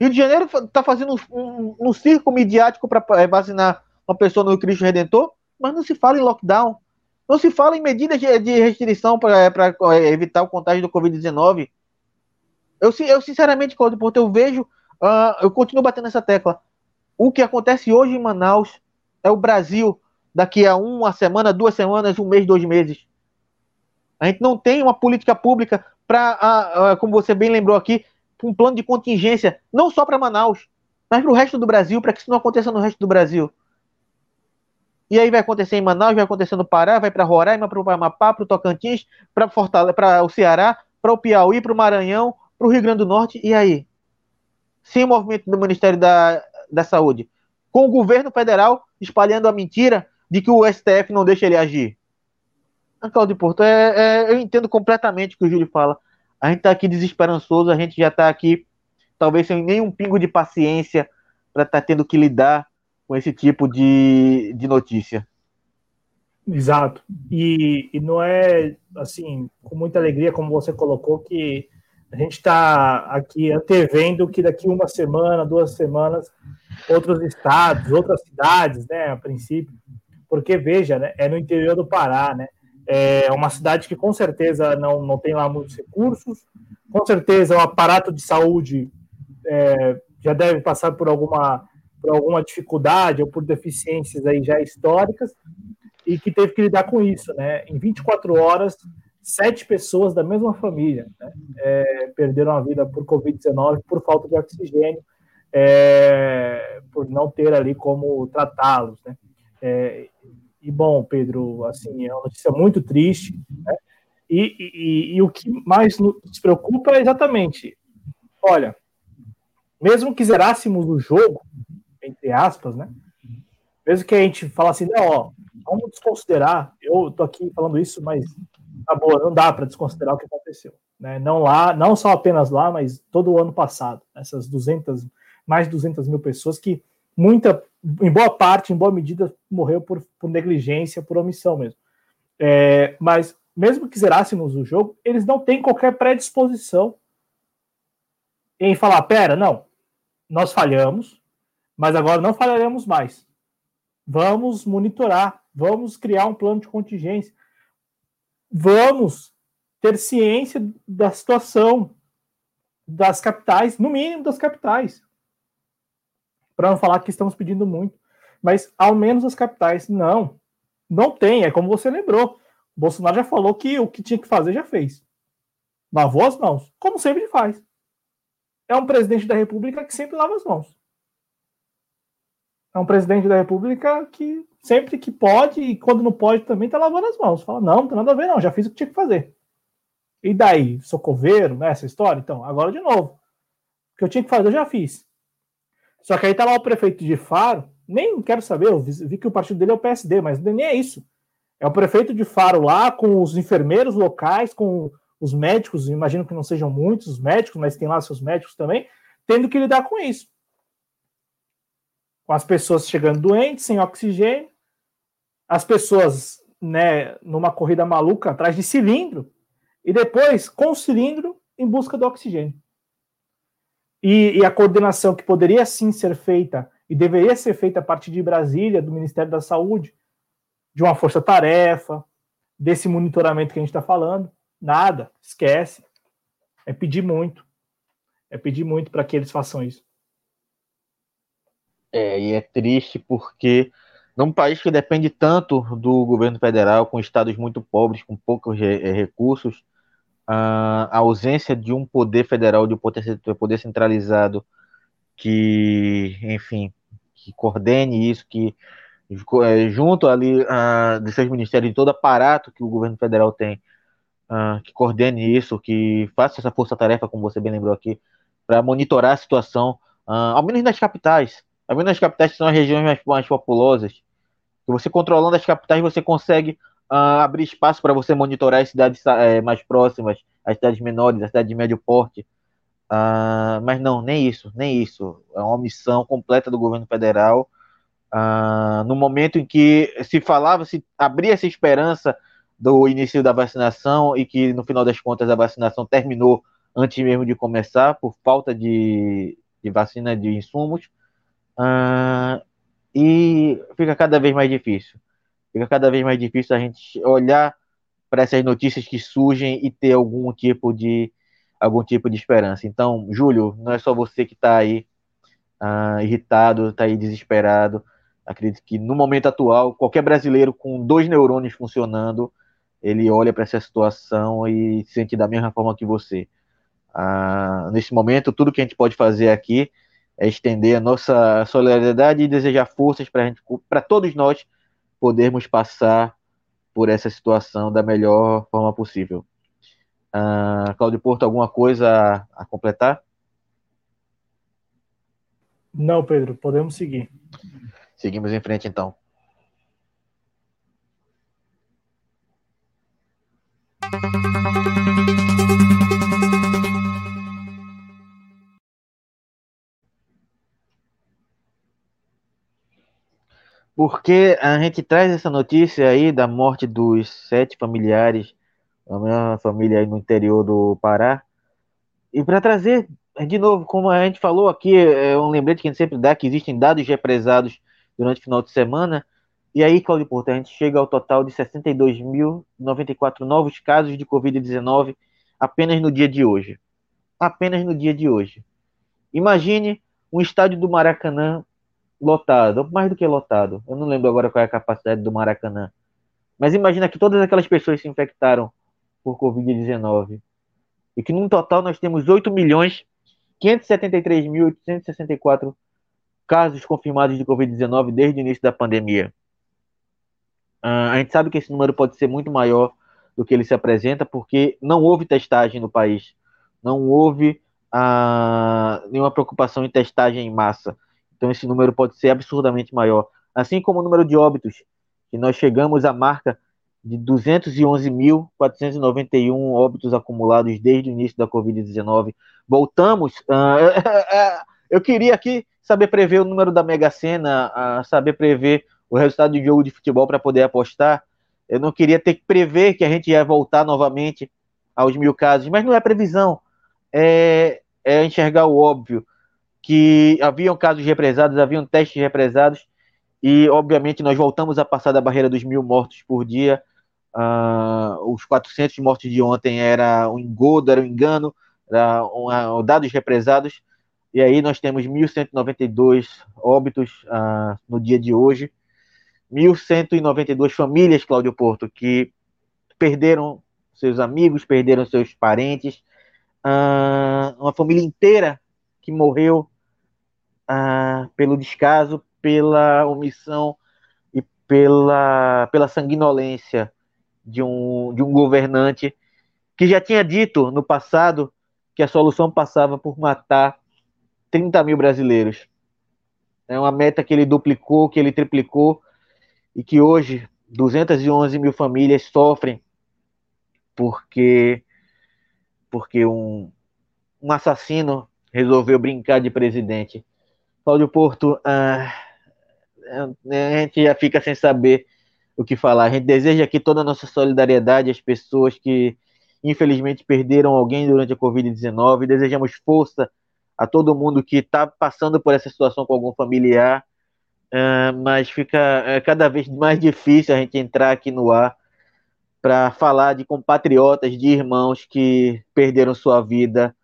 Rio de Janeiro está fazendo um, um, circo midiático para é, vacinar uma pessoa no Cristo Redentor, mas não se fala em lockdown. Não se fala em medidas de, de restrição para é, é, evitar o contágio do Covid-19. Eu, eu, sinceramente, Claudio Porto, eu vejo, uh, eu continuo batendo nessa tecla. O que acontece hoje em Manaus é o Brasil daqui a uma semana, duas semanas, um mês, dois meses. A gente não tem uma política pública para, como você bem lembrou aqui, um plano de contingência, não só para Manaus, mas para o resto do Brasil, para que isso não aconteça no resto do Brasil. E aí vai acontecer em Manaus, vai acontecer no Pará, vai para Roraima, para o Amapá, para o Tocantins, para o Ceará, para o Piauí, para o Maranhão, para o Rio Grande do Norte. E aí? Sem o movimento do Ministério da, da Saúde, com o governo federal espalhando a mentira de que o STF não deixa ele agir. Cláudio Porto, é, é, eu entendo completamente o que o Júlio fala. A gente está aqui desesperançoso, a gente já está aqui, talvez sem nenhum pingo de paciência para estar tá tendo que lidar com esse tipo de, de notícia. Exato. E, e não é assim, com muita alegria, como você colocou, que a gente está aqui antevendo que daqui uma semana, duas semanas, outros estados, outras cidades, né, a princípio, porque veja, né, é no interior do Pará, né, é uma cidade que com certeza não, não tem lá muitos recursos, com certeza o aparato de saúde é, já deve passar por alguma, por alguma dificuldade ou por deficiências aí já históricas, e que teve que lidar com isso, né? Em 24 horas, sete pessoas da mesma família né, é, perderam a vida por Covid-19 por falta de oxigênio, é, por não ter ali como tratá-los, né? É, e bom, Pedro, assim, é uma notícia muito triste, né? E, e, e, o que mais nos preocupa é exatamente, olha, mesmo que zerássemos o jogo, entre aspas, né? Mesmo que a gente falasse, não, ó, vamos desconsiderar, eu tô aqui falando isso, mas tá boa, não dá para desconsiderar o que aconteceu, né? Não lá, não só apenas lá, mas todo o ano passado, essas 200, mais de 200 mil pessoas que muita, em boa parte, em boa medida, morreu por, por negligência, por omissão mesmo. É, mas mesmo que zerássemos o jogo, eles não têm qualquer predisposição em falar, pera, não, nós falhamos, mas agora não falharemos mais. Vamos monitorar, vamos criar um plano de contingência, vamos ter ciência da situação das capitais, no mínimo das capitais. Para não falar que estamos pedindo muito, mas ao menos as capitais. Não, não tem, é como você lembrou. O Bolsonaro já falou que o que tinha que fazer já fez. Lavou as mãos, como sempre faz é um presidente da República que sempre lava as mãos. É um presidente da República que sempre que pode e quando não pode também está lavando as mãos. Fala, não, não tem nada a ver, não, já fiz o que tinha que fazer. E daí, sou coveiro, né, essa história? Então, agora de novo. O que eu tinha que fazer, eu já fiz. Só que aí tá lá o prefeito de Faro, nem quero saber, eu vi que o partido dele é o PSD, mas nem é isso. É o prefeito de Faro lá, com os enfermeiros locais, com os médicos, imagino que não sejam muitos os médicos, mas tem lá seus médicos também, tendo que lidar com isso. Com as pessoas chegando doentes, sem oxigênio, as pessoas né, numa corrida maluca atrás de cilindro, e depois com o cilindro em busca do oxigênio. E, e a coordenação que poderia sim ser feita e deveria ser feita a partir de Brasília, do Ministério da Saúde, de uma força-tarefa, desse monitoramento que a gente está falando, Nada, esquece. É pedir muito. É pedir muito para que eles façam isso. É, e é triste porque num país que depende tanto do governo federal, com estados muito pobres, com poucos é, recursos, a ausência de um poder federal, de um poder centralizado que, enfim, que coordene isso, que é, junto ali uh, de seus ministérios, de todo aparato que o governo federal tem, uh, que coordene isso, que faça essa força-tarefa, como você bem lembrou aqui, para monitorar a situação, uh, ao menos nas capitais. Ao menos nas capitais que são as regiões mais, mais populosas. Que você controlando as capitais, você consegue uh, abrir espaço para você monitorar as cidades uh, mais próximas, as cidades menores, as cidades de médio porte. Uh, mas não, nem isso, nem isso. É uma omissão completa do governo federal. Uh, no momento em que se falava, se abria essa esperança do início da vacinação e que no final das contas a vacinação terminou antes mesmo de começar por falta de, de vacina de insumos uh, e fica cada vez mais difícil fica cada vez mais difícil a gente olhar para essas notícias que surgem e ter algum tipo de algum tipo de esperança então Júlio não é só você que está aí uh, irritado está aí desesperado acredito que no momento atual qualquer brasileiro com dois neurônios funcionando ele olha para essa situação e sente da mesma forma que você. Ah, nesse momento, tudo que a gente pode fazer aqui é estender a nossa solidariedade e desejar forças para todos nós podermos passar por essa situação da melhor forma possível. Ah, Cláudio Porto, alguma coisa a, a completar? Não, Pedro, podemos seguir. Seguimos em frente então. Porque a gente traz essa notícia aí da morte dos sete familiares da minha família aí no interior do Pará. E para trazer, de novo, como a gente falou aqui, é um lembrete que a gente sempre dá, que existem dados represados durante o final de semana. E aí, Claudio Porto, a gente chega ao total de 62.094 novos casos de Covid-19 apenas no dia de hoje. Apenas no dia de hoje. Imagine um estádio do Maracanã lotado, mais do que lotado. Eu não lembro agora qual é a capacidade do Maracanã. Mas imagina que todas aquelas pessoas se infectaram por Covid-19. E que no total nós temos 8 milhões 573.864 casos confirmados de Covid-19 desde o início da pandemia. Uh, a gente sabe que esse número pode ser muito maior do que ele se apresenta, porque não houve testagem no país. Não houve uh, nenhuma preocupação em testagem em massa. Então esse número pode ser absurdamente maior. Assim como o número de óbitos, que nós chegamos à marca de 211.491 óbitos acumulados desde o início da Covid-19. Voltamos. Uh, <laughs> eu queria aqui saber prever o número da Mega Sena, uh, saber prever o resultado de jogo de futebol para poder apostar. Eu não queria ter que prever que a gente ia voltar novamente aos mil casos, mas não é previsão. É, é enxergar o óbvio que haviam casos represados, haviam testes represados, e obviamente nós voltamos a passar da barreira dos mil mortos por dia. Uh, os 400 mortos de ontem era um engodo, era um engano, era um, dados represados. E aí nós temos 1.192 óbitos uh, no dia de hoje. 1.192 famílias, Cláudio Porto, que perderam seus amigos, perderam seus parentes. Uh, uma família inteira que morreu uh, pelo descaso, pela omissão e pela, pela sanguinolência de um, de um governante que já tinha dito no passado que a solução passava por matar 30 mil brasileiros. É uma meta que ele duplicou, que ele triplicou, e que hoje 211 mil famílias sofrem porque, porque um, um assassino resolveu brincar de presidente. Cláudio Porto, ah, a gente já fica sem saber o que falar. A gente deseja aqui toda a nossa solidariedade às pessoas que infelizmente perderam alguém durante a Covid-19. Desejamos força a todo mundo que está passando por essa situação com algum familiar. Uh, mas fica é, cada vez mais difícil a gente entrar aqui no ar para falar de compatriotas, de irmãos que perderam sua vida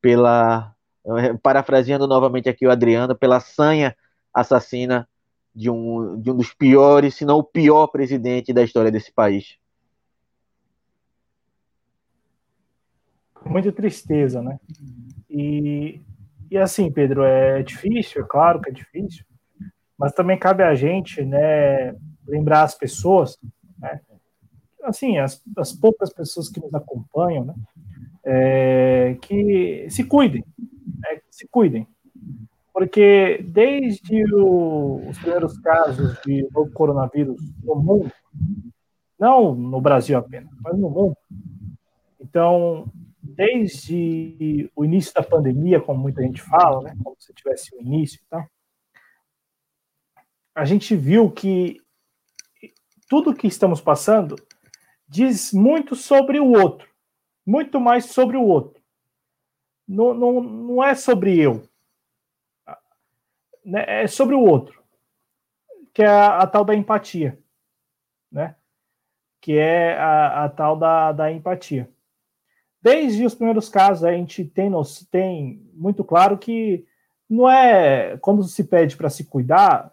pela, parafraseando novamente aqui o Adriano, pela sanha assassina de um, de um dos piores, se não o pior presidente da história desse país. Muita tristeza, né? E, e assim, Pedro, é difícil, é claro que é difícil, mas também cabe a gente, né, lembrar as pessoas, né, assim, as, as poucas pessoas que nos acompanham, né, é, que se cuidem, né, se cuidem, porque desde o, os primeiros casos de novo coronavírus no mundo, não no Brasil apenas, mas no mundo, então, desde o início da pandemia, como muita gente fala, né, como se tivesse o início e a gente viu que tudo que estamos passando diz muito sobre o outro, muito mais sobre o outro. Não, não, não é sobre eu, né, é sobre o outro, que é a, a tal da empatia, né? Que é a, a tal da, da empatia. Desde os primeiros casos, a gente tem, tem muito claro que não é quando se pede para se cuidar,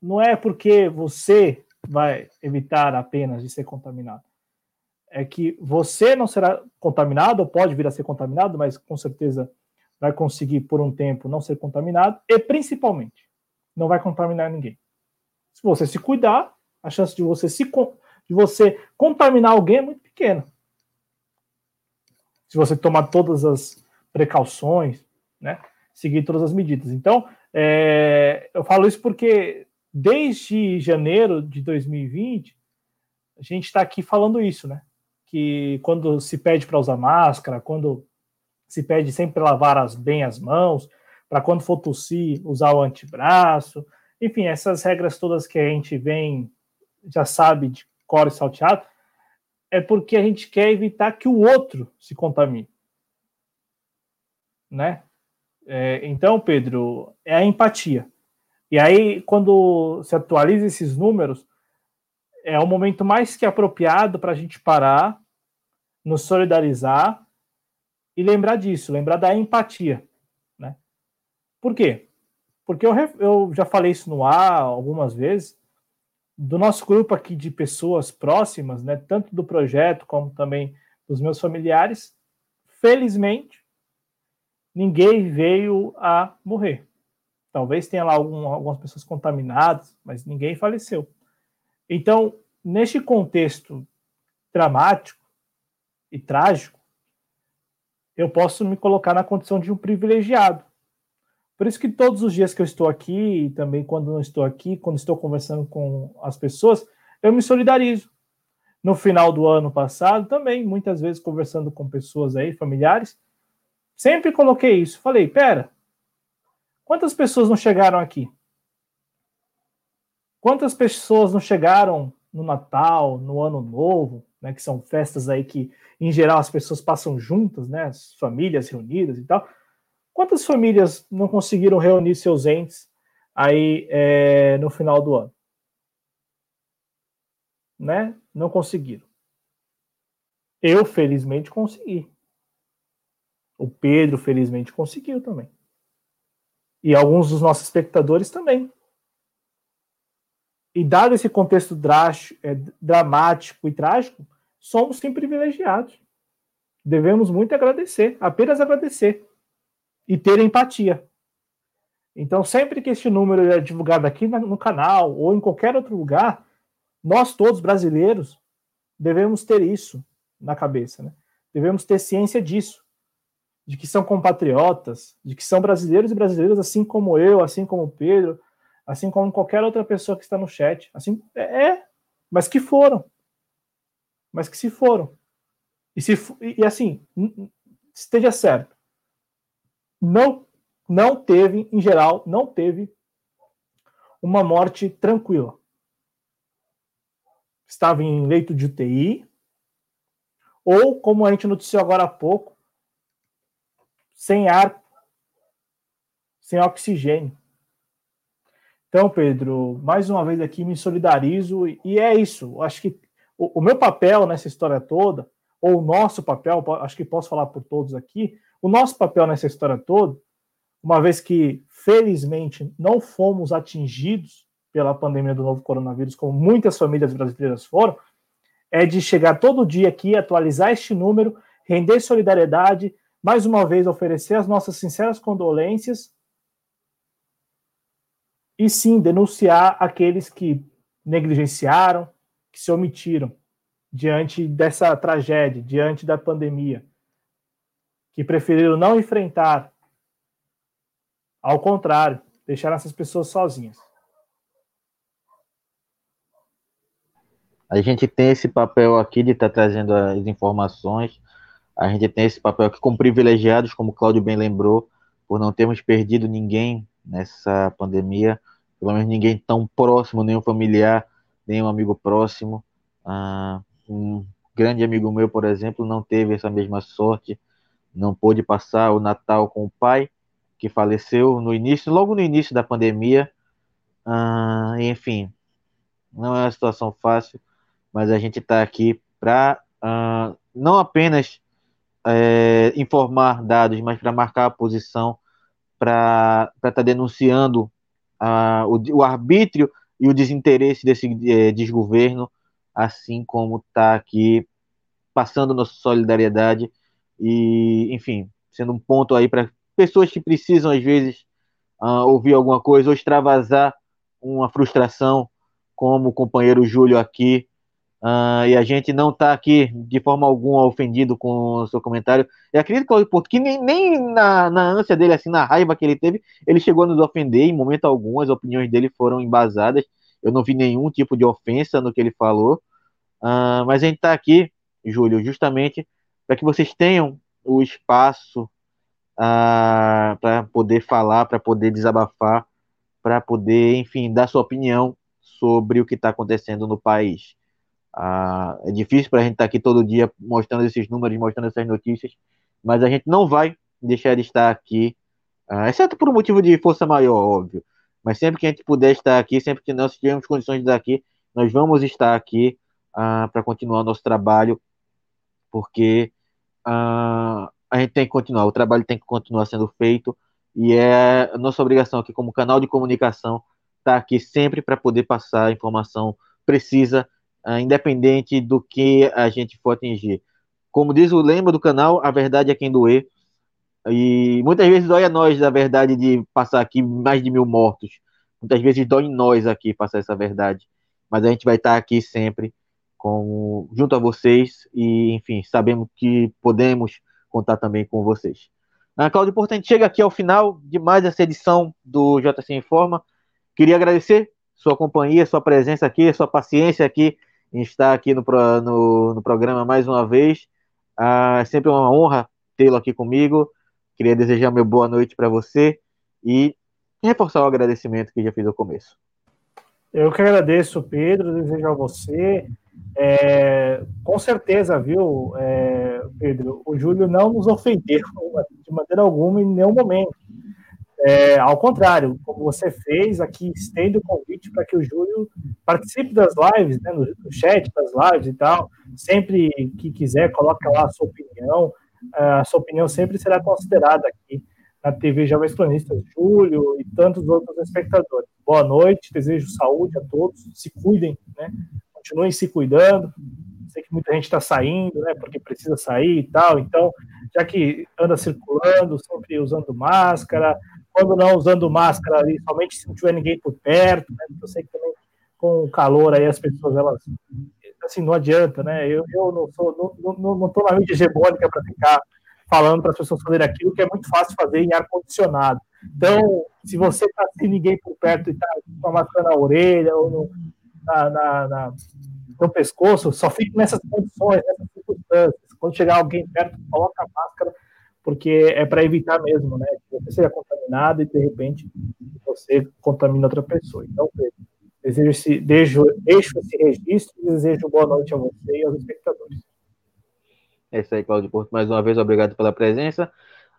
não é porque você vai evitar apenas de ser contaminado. É que você não será contaminado, ou pode vir a ser contaminado, mas com certeza vai conseguir por um tempo não ser contaminado e principalmente não vai contaminar ninguém. Se você se cuidar, a chance de você se de você contaminar alguém é muito pequena. Se você tomar todas as precauções, né, seguir todas as medidas. Então, é, eu falo isso porque desde janeiro de 2020 a gente está aqui falando isso, né? Que quando se pede para usar máscara, quando se pede sempre lavar as, bem as mãos, para quando for tossir, usar o antebraço, Enfim, essas regras todas que a gente vem, já sabe de cor e salteado, é porque a gente quer evitar que o outro se contamine. Né? É, então, Pedro, é a empatia. E aí, quando se atualiza esses números, é o momento mais que apropriado para a gente parar, nos solidarizar e lembrar disso, lembrar da empatia. Né? Por quê? Porque eu, eu já falei isso no ar algumas vezes, do nosso grupo aqui de pessoas próximas, né, tanto do projeto como também dos meus familiares, felizmente, ninguém veio a morrer. Talvez tenha lá algum, algumas pessoas contaminadas, mas ninguém faleceu. Então, neste contexto dramático e trágico, eu posso me colocar na condição de um privilegiado. Por isso que todos os dias que eu estou aqui, e também quando não estou aqui, quando estou conversando com as pessoas, eu me solidarizo. No final do ano passado, também, muitas vezes conversando com pessoas aí, familiares, sempre coloquei isso. Falei, pera, quantas pessoas não chegaram aqui? Quantas pessoas não chegaram no Natal, no Ano Novo, né, que são festas aí que, em geral, as pessoas passam juntas, né, as famílias reunidas e tal. Quantas famílias não conseguiram reunir seus entes aí é, no final do ano? Né? Não conseguiram. Eu, felizmente, consegui. O Pedro, felizmente, conseguiu também. E alguns dos nossos espectadores também. E dado esse contexto drástico, é, dramático e trágico, somos sim privilegiados. Devemos muito agradecer, apenas agradecer e ter empatia. Então, sempre que este número é divulgado aqui no canal ou em qualquer outro lugar, nós todos brasileiros devemos ter isso na cabeça, né? Devemos ter ciência disso, de que são compatriotas, de que são brasileiros e brasileiras, assim como eu, assim como o Pedro, assim como qualquer outra pessoa que está no chat, assim é, é mas que foram, mas que se foram e se e assim esteja certo, não, não teve, em geral, não teve uma morte tranquila. Estava em leito de UTI, ou, como a gente noticiou agora há pouco, sem ar, sem oxigênio. Então, Pedro, mais uma vez aqui me solidarizo, e é isso. Acho que o, o meu papel nessa história toda, ou o nosso papel, acho que posso falar por todos aqui, o nosso papel nessa história toda, uma vez que, felizmente, não fomos atingidos pela pandemia do novo coronavírus, como muitas famílias brasileiras foram, é de chegar todo dia aqui, atualizar este número, render solidariedade, mais uma vez oferecer as nossas sinceras condolências e sim denunciar aqueles que negligenciaram, que se omitiram diante dessa tragédia, diante da pandemia que preferiram não enfrentar. Ao contrário, deixaram essas pessoas sozinhas. A gente tem esse papel aqui de estar tá trazendo as informações. A gente tem esse papel aqui como privilegiados, como o Cláudio bem lembrou, por não termos perdido ninguém nessa pandemia, pelo menos ninguém tão próximo, nenhum familiar, nenhum amigo próximo. Ah, um grande amigo meu, por exemplo, não teve essa mesma sorte não pôde passar o Natal com o pai, que faleceu no início, logo no início da pandemia. Ah, enfim, não é uma situação fácil, mas a gente está aqui para ah, não apenas é, informar dados, mas para marcar a posição, para estar tá denunciando ah, o, o, arbítrio e o desinteresse desse é, desgoverno, assim como está aqui passando nossa solidariedade e, enfim, sendo um ponto aí para pessoas que precisam, às vezes, uh, ouvir alguma coisa ou extravasar uma frustração, como o companheiro Júlio aqui. Uh, e a gente não está aqui de forma alguma ofendido com o seu comentário. Eu acredito que, que nem, nem na, na ânsia dele, assim, na raiva que ele teve, ele chegou a nos ofender em momento algum. As opiniões dele foram embasadas. Eu não vi nenhum tipo de ofensa no que ele falou. Uh, mas a gente está aqui, Júlio, justamente para que vocês tenham o espaço ah, para poder falar, para poder desabafar para poder, enfim, dar sua opinião sobre o que está acontecendo no país. Ah, é difícil para a gente estar tá aqui todo dia mostrando esses números, mostrando essas notícias, mas a gente não vai deixar de estar aqui, ah, exceto por um motivo de força maior, óbvio. Mas sempre que a gente puder estar aqui, sempre que nós tivermos condições de estar aqui, nós vamos estar aqui ah, para continuar nosso trabalho, porque ah, a gente tem que continuar, o trabalho tem que continuar sendo feito, e é nossa obrigação aqui como canal de comunicação estar aqui sempre para poder passar a informação precisa uh, independente do que a gente for atingir. Como diz o lema do canal, a verdade é quem doer. E muitas vezes dói a nós a verdade de passar aqui mais de mil mortos. Muitas vezes dói em nós aqui passar essa verdade. Mas a gente vai estar aqui sempre com, junto a vocês e, enfim, sabemos que podemos contar também com vocês. Ah, a gente chega aqui ao final de mais essa edição do JC Informa. Queria agradecer sua companhia, sua presença aqui, sua paciência aqui em estar aqui no, no, no programa mais uma vez. Ah, é sempre uma honra tê-lo aqui comigo. Queria desejar meu boa noite para você e reforçar o agradecimento que já fiz no começo. Eu que agradeço, Pedro, desejo a você. É, com certeza, viu, é, Pedro, o Júlio não nos ofendeu de maneira alguma em nenhum momento. É, ao contrário, como você fez aqui, estendo o convite para que o Júlio participe das lives, né, no, chat das lives e tal. Sempre que quiser, coloque lá a sua opinião. A sua opinião sempre será considerada aqui na TV Jovens Cronistas. Júlio e tantos outros espectadores. Boa noite, desejo saúde a todos. Se cuidem, né? Continuem se cuidando. Sei que muita gente está saindo, né? Porque precisa sair e tal. Então, já que anda circulando, sempre usando máscara, quando não usando máscara ali, somente se não tiver ninguém por perto, né? Eu sei que também com o calor aí as pessoas, elas, assim, não adianta, né? Eu, eu não sou, não, não, não tô na mídia hegemônica para ficar falando para as pessoas fazerem aquilo que é muito fácil fazer em ar-condicionado. Então, se você está sem ninguém por perto e está com a máscara na orelha ou no, na, na, na, no pescoço, só fique nessas condições, nessas circunstâncias. Quando chegar alguém perto, coloca a máscara porque é para evitar mesmo, né, que você seja contaminado e de repente você contamina outra pessoa. Então, desejo esse, deixo, deixo esse registro e desejo boa noite a você e aos espectadores. É isso aí, Claudio Porto. Mais uma vez, obrigado pela presença.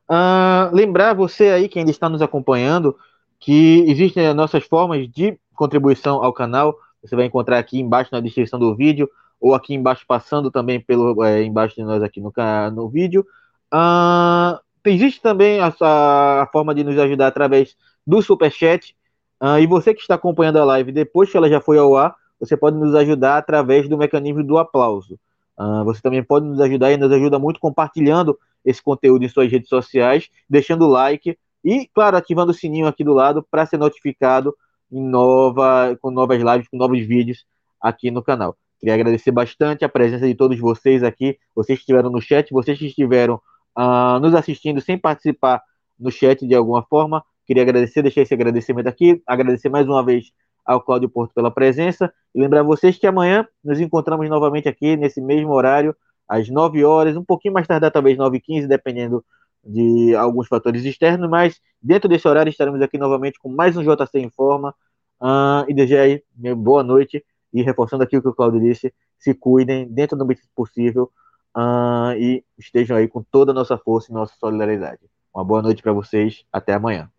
Uh, lembrar você aí, que ainda está nos acompanhando, que existem as nossas formas de contribuição ao canal. Você vai encontrar aqui embaixo na descrição do vídeo, ou aqui embaixo, passando também pelo é, embaixo de nós aqui no, no vídeo. Uh, existe também a, a, forma de nos ajudar através do Superchat. Uh, e você que está acompanhando a live depois que ela já foi ao ar, você pode nos ajudar através do mecanismo do aplauso. Uh, você também pode nos ajudar e nos ajuda muito compartilhando esse conteúdo em suas redes sociais, deixando o like e, claro, ativando o sininho aqui do lado para ser notificado em nova, com novas lives, com novos vídeos aqui no canal. Queria agradecer bastante a presença de todos vocês aqui, vocês que estiveram no chat, vocês que estiveram uh, nos assistindo sem participar no chat de alguma forma. Queria agradecer, deixar esse agradecimento aqui, agradecer mais uma vez ao Cláudio Porto pela presença e lembrar vocês que amanhã nos encontramos novamente aqui nesse mesmo horário, às 9 horas, um pouquinho mais tarde, talvez 9 h 15, dependendo de alguns fatores externos, mas dentro desse horário estaremos aqui novamente com mais um JC Informa uh, e desejo aí boa noite e reforçando aqui o que o Claudio disse, se cuidem dentro do possível, uh, e estejam aí com toda a nossa força e nossa solidariedade. Uma boa noite para vocês, até amanhã.